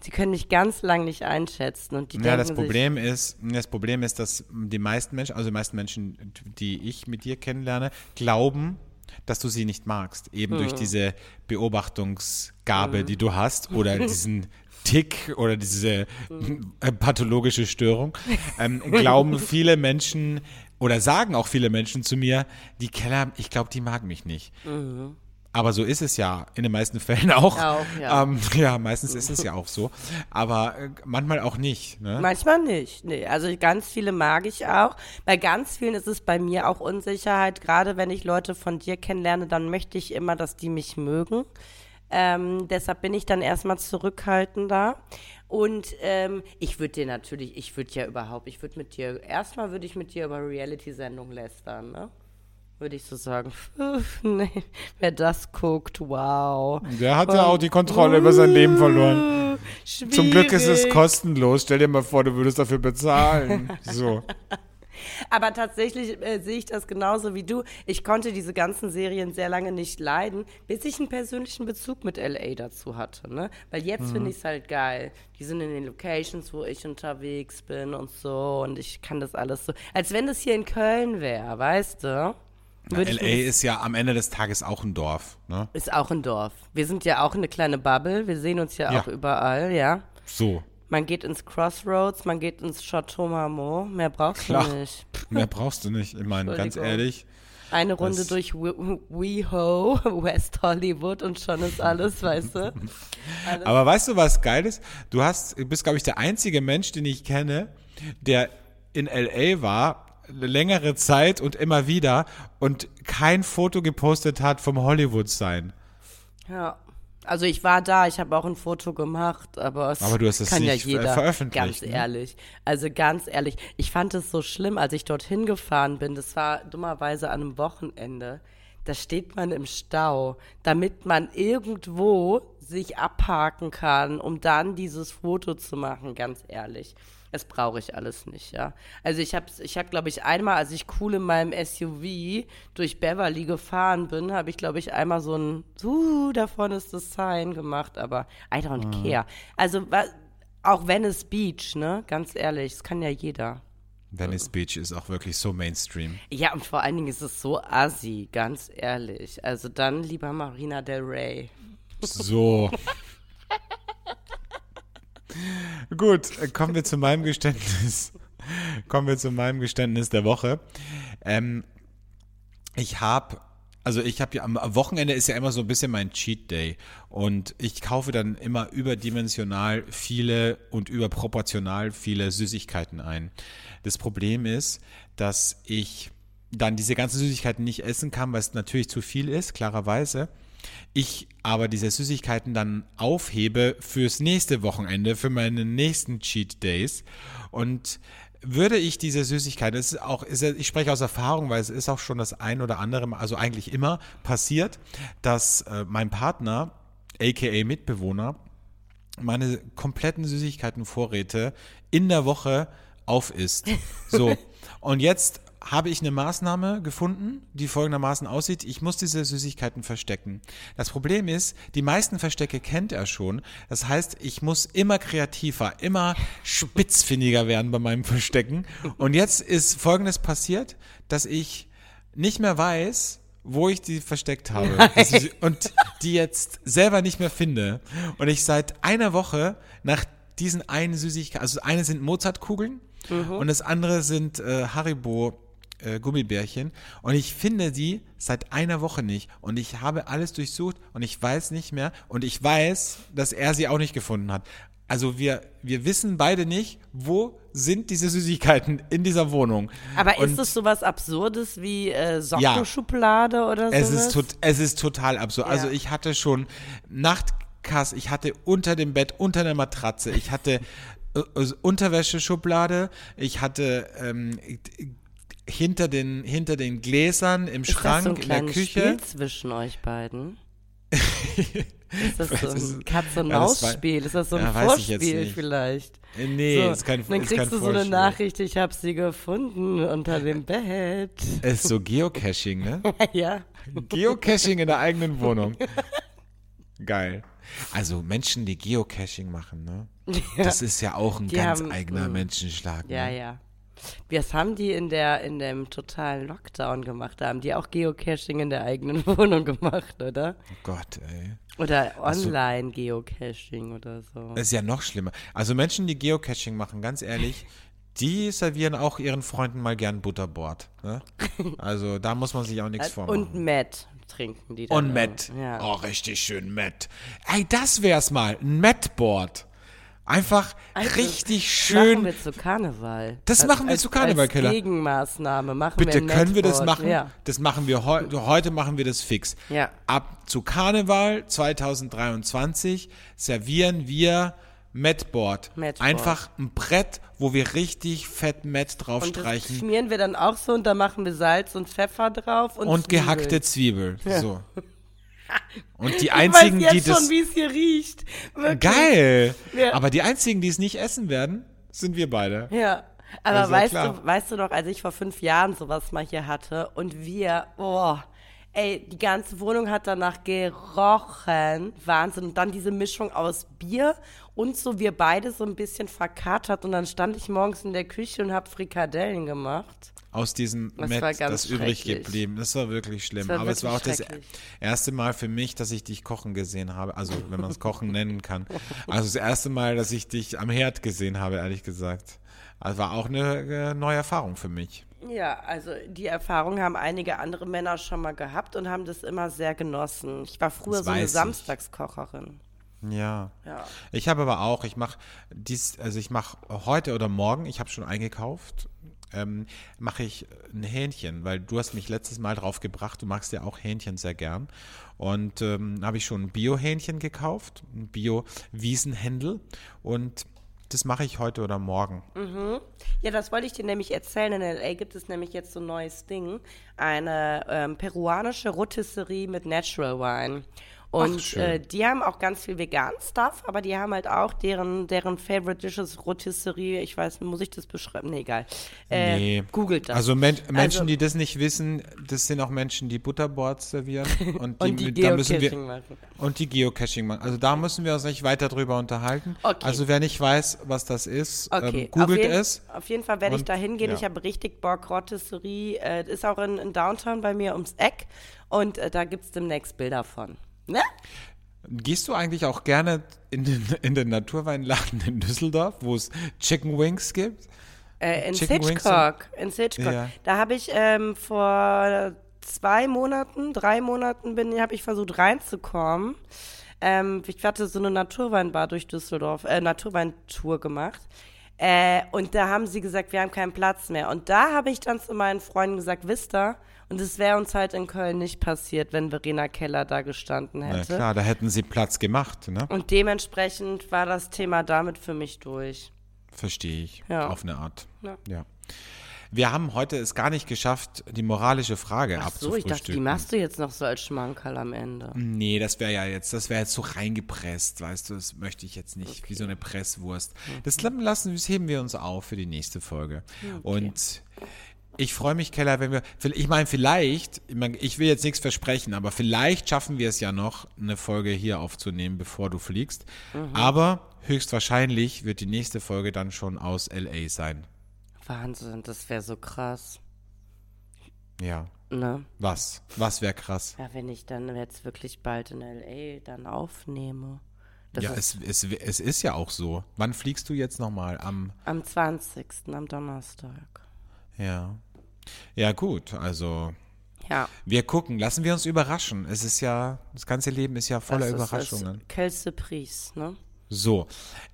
Sie können mich ganz lang nicht einschätzen und die Ja, das Problem ist, das Problem ist, dass die meisten Menschen, also die meisten Menschen, die ich mit dir kennenlerne, glauben, dass du sie nicht magst, eben Hm. durch diese Beobachtungsgabe, die du hast, oder [laughs] diesen Tick oder diese Hm. [laughs] pathologische Störung, ähm, glauben [laughs] viele Menschen oder sagen auch viele Menschen zu mir, die Keller, ich glaube, die mag mich nicht. Mhm. Aber so ist es ja in den meisten [laughs] Fällen auch. Auch, ja. Ähm, ja, meistens ist es ja auch so. Aber äh, manchmal auch nicht. Ne? Manchmal nicht. Nee, also ganz viele mag ich auch. Bei ganz vielen ist es bei mir auch Unsicherheit. Gerade wenn ich Leute von dir kennenlerne, dann möchte ich immer, dass die mich mögen. Ähm, deshalb bin ich dann erstmal zurückhaltender. Und ähm, ich würde dir natürlich, ich würde ja überhaupt, ich würde mit dir, erstmal würde ich mit dir über Reality-Sendungen lästern, ne? Würde ich so sagen, [laughs] nee, wer das guckt, wow. Der hat ja auch die Kontrolle über sein Leben verloren. Zum Glück ist es Schwierig. kostenlos. Stell dir mal vor, du würdest dafür bezahlen. So. [laughs] Aber tatsächlich äh, sehe ich das genauso wie du. Ich konnte diese ganzen Serien sehr lange nicht leiden, bis ich einen persönlichen Bezug mit LA dazu hatte. Ne? Weil jetzt finde ich es halt geil. Die sind in den Locations, wo ich unterwegs bin und so. Und ich kann das alles so. Als wenn das hier in Köln wäre, weißt du? Ich LA ist ja am Ende des Tages auch ein Dorf. Ne? ist auch ein Dorf. Wir sind ja auch eine kleine Bubble. Wir sehen uns ja, Ja. auch überall, ja. So. Man geht ins Crossroads, man geht ins Chateau Marmont. Mehr brauchst Klar. du nicht. Mehr brauchst du nicht. Ich meine, ganz ehrlich. Eine Runde durch We- WeHo, [laughs] West Hollywood und schon ist alles, weißt du? Alles. Aber weißt du, was geil ist? Du hast, du bist, glaube ich, der einzige Mensch, den ich kenne, der in LA war, eine längere Zeit und immer wieder und kein Foto gepostet hat vom Hollywood-Sein. Ja. Also ich war da, ich habe auch ein Foto gemacht, aber es Aber du hast es kann ja nicht jeder. ver- veröffentlicht, Ganz ne? ehrlich. Also ganz ehrlich, ich fand es so schlimm, als ich dorthin gefahren bin. Das war dummerweise an einem Wochenende. Da steht man im Stau, damit man irgendwo sich abhaken kann, um dann dieses Foto zu machen, ganz ehrlich. Das brauche ich alles nicht, ja. Also ich habe, ich hab, glaube ich, einmal, als ich cool in meinem SUV durch Beverly gefahren bin, habe ich, glaube ich, einmal so ein, uh, da vorne ist das Sign gemacht, aber I don't care. Also auch Venice Beach, ne, ganz ehrlich, das kann ja jeder. Venice Beach ist auch wirklich so Mainstream. Ja, und vor allen Dingen ist es so assi, ganz ehrlich. Also dann lieber Marina Del Rey. So. [laughs] Gut, kommen wir zu meinem Geständnis. Kommen wir zu meinem Geständnis der Woche. Ähm, ich habe, also ich habe ja am Wochenende ist ja immer so ein bisschen mein Cheat Day und ich kaufe dann immer überdimensional viele und überproportional viele Süßigkeiten ein. Das Problem ist, dass ich dann diese ganzen Süßigkeiten nicht essen kann, weil es natürlich zu viel ist, klarerweise. Ich aber diese Süßigkeiten dann aufhebe fürs nächste Wochenende, für meine nächsten Cheat Days. Und würde ich diese Süßigkeiten, das ist auch, ist, ich spreche aus Erfahrung, weil es ist auch schon das ein oder andere, also eigentlich immer passiert, dass äh, mein Partner, aka Mitbewohner, meine kompletten Süßigkeitenvorräte in der Woche aufisst. So. [laughs] Und jetzt habe ich eine Maßnahme gefunden, die folgendermaßen aussieht. Ich muss diese Süßigkeiten verstecken. Das Problem ist, die meisten Verstecke kennt er schon. Das heißt, ich muss immer kreativer, immer spitzfindiger werden bei meinem Verstecken. Und jetzt ist Folgendes passiert, dass ich nicht mehr weiß, wo ich die versteckt habe. Ist- Und die jetzt selber nicht mehr finde. Und ich seit einer Woche nach diesen einen Süßigkeiten, also das eine sind Mozartkugeln und das andere sind äh, Haribo äh, Gummibärchen. Und ich finde die seit einer Woche nicht. Und ich habe alles durchsucht und ich weiß nicht mehr. Und ich weiß, dass er sie auch nicht gefunden hat. Also wir, wir wissen beide nicht, wo sind diese Süßigkeiten in dieser Wohnung. Aber und ist es sowas Absurdes wie äh, Sockenschublade oder so? es ist, tot, es ist total absurd. Also Ja. ich hatte schon Nachtkass, ich hatte unter dem Bett, unter der Matratze, ich hatte äh, äh, Unterwäscheschublade, ich hatte ähm, hinter den, hinter den Gläsern im ist das Schrank so ein in der Küche. Spiel zwischen euch beiden? [laughs] ist das so Das ein Katz-und-Maus-Spiel? Ist das so ein Ja, Vorspiel vielleicht? Äh, Nee, so, ist kein, Dann ist kriegst du so eine Vorspiel. Nachricht, ich habe sie gefunden unter dem Bett. Es ist so Geocaching, ne? [laughs] ja. Geocaching in der eigenen Wohnung. Geil. Also Menschen, die Geocaching machen, ne? Das ist ja auch ein Die ganz haben- eigener mm. Menschenschlag. Ja, ne? ja. Was haben die in der in dem totalen Lockdown gemacht? Da haben die auch Geocaching in der eigenen [laughs] Wohnung gemacht, oder? Oh Gott, ey. Oder Online-Geocaching oder so. Das ist ja noch schlimmer. Also Menschen, die Geocaching machen, ganz ehrlich, [laughs] Die servieren auch ihren Freunden mal gern Butterbrot. Ne? Also da muss man sich auch nichts vormachen. Und Matt trinken die dann. Und. Matt. Ja. Oh, richtig schön Matt. Ey, das wär's mal. Ein Mattboard. Einfach Also, richtig Machen schön. wir zu Karneval. Das machen wir zu Karneval, als Keller. Gegenmaßnahme machen Bitte, wir können wir das machen? Ja. Das machen wir heu heute machen wir das fix. Ja. Ab zu Karneval 2023 servieren wir Mattboard. Mattboard. Einfach ein Brett, wo wir richtig fett Matt Und das draufstreichen schmieren wir dann auch so und da machen wir Salz und Pfeffer drauf und, und, Zwiebeln. gehackte Zwiebel. So. [laughs] Und die Ich einzigen, weiß die jetzt das schon, wie es hier riecht. Wirklich. geil. Ja. Aber die einzigen, die es nicht essen werden, sind wir beide. Ja. Aber ja weißt klar. du, weißt du doch, als ich vor fünf Jahren sowas mal hier hatte und wir, oh, ey, die ganze Wohnung hat danach gerochen. Wahnsinn. Und dann diese Mischung aus Bier und so wir beide so ein bisschen verkatert und dann stand ich morgens in der Küche und hab Frikadellen gemacht. Aus diesem Das Met, war ganz das übrig geblieben. Das war wirklich schlimm. War Aber es war auch wirklich das erste Mal für mich, dass ich dich kochen gesehen habe. Also, wenn man es kochen [laughs] nennen kann. Also, das erste Mal, dass ich dich am Herd gesehen habe, ehrlich gesagt. Also, war auch eine äh, neue Erfahrung für mich. Ja, also die Erfahrung haben einige andere Männer schon mal gehabt und haben das immer sehr genossen. Ich war früher Das so eine. Samstagskocherin. Ja. Ja. Ich habe aber auch, ich mache dies, also ich mache heute oder morgen, ich habe schon eingekauft, ähm, mache ich ein Hähnchen, weil du hast mich letztes Mal drauf gebracht, du magst ja auch Hähnchen sehr gern. Und ähm, habe ich schon ein Bio-Hähnchen gekauft, ein Bio-Wiesenhändel und das mache ich heute oder morgen. Ja, das wollte ich dir nämlich erzählen. In L.A. gibt es nämlich jetzt so ein neues Ding. Eine ähm, peruanische Rotisserie mit Natural Wine. Und schön. äh, die haben auch ganz viel vegan Stuff, aber die haben halt auch deren, deren Favorite Dishes Rotisserie. Ich weiß, muss ich das beschreiben? Nee, egal. Äh, Nee. Googelt das. Also Men Menschen, Also- die das nicht wissen, das sind auch Menschen, die Butterboards servieren [laughs] und die, und die da müssen wir, Geocaching machen. Und die Geocaching machen. Also da müssen wir uns nicht weiter drüber unterhalten. Okay. Also wer nicht weiß, was das ist, Okay, ähm, googelt auf jeden, es. Auf jeden Fall werde ich da hingehen. ja. Ich habe richtig Bock. Rotisserie äh, ist auch in, in Downtown bei mir ums Eck. Und äh, da gibt es demnächst Bilder von. Ne? Gehst du eigentlich auch gerne in den, in den Naturweinladen in Düsseldorf, wo es Chicken Wings gibt? Äh, in Chicken Hitchcock. In Hitchcock. Ja. Da habe ich ähm, vor zwei Monaten, drei Monaten bin, habe ich versucht reinzukommen. Ähm, ich hatte so eine Naturweinbar durch Düsseldorf, äh, Naturweintour gemacht. Äh, und da haben sie gesagt, wir haben keinen Platz mehr. Und da habe ich dann zu meinen Freunden gesagt, wisst ihr, und es wäre uns halt in Köln nicht passiert, wenn Verena Keller da gestanden Na hätte. klar, da hätten sie Platz gemacht, ne? Und dementsprechend war das Thema damit für mich durch. Verstehe ich. Ja. Auf eine Art. Ja. ja. Wir haben heute es gar nicht geschafft, die moralische Frage Ach so, ich dachte, die machst du jetzt noch so als Schmankerl am Ende. Nee, das wäre ja jetzt, das wäre jetzt so reingepresst, weißt du, das möchte ich jetzt nicht, wie so eine Presswurst. Das lassen, das heben wir uns auf für die nächste Folge. Und ich freue mich, Keller, wenn wir, ich meine, vielleicht, ich, will jetzt nichts versprechen, aber vielleicht schaffen wir es ja noch, eine Folge hier aufzunehmen, bevor du fliegst. Aber höchstwahrscheinlich wird die nächste Folge dann schon aus LA sein. Wahnsinn, das wäre so krass. Ja. Ne? Was? Was wäre krass? Ja, wenn ich dann jetzt wirklich bald in L.A. dann aufnehme. Das ja, es, es, es ist ja auch so. Wann fliegst du jetzt nochmal? Am am 20. am Donnerstag. Ja. Ja, gut, also Ja. wir gucken, lassen wir uns überraschen. Es ist ja, das ganze Leben ist ja voller das Überraschungen. Ist das Quelle Surprise, ne? So,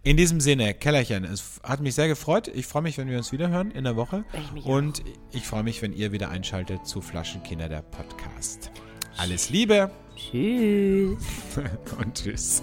in diesem Sinne, Kellerchen, es hat mich sehr gefreut. Ich freue mich, wenn wir uns wieder hören in der Woche. Ich Und ich freue mich, wenn ihr wieder einschaltet zu Flaschenkinder, der Podcast. Alles Liebe Tschüss. [laughs] und tschüss.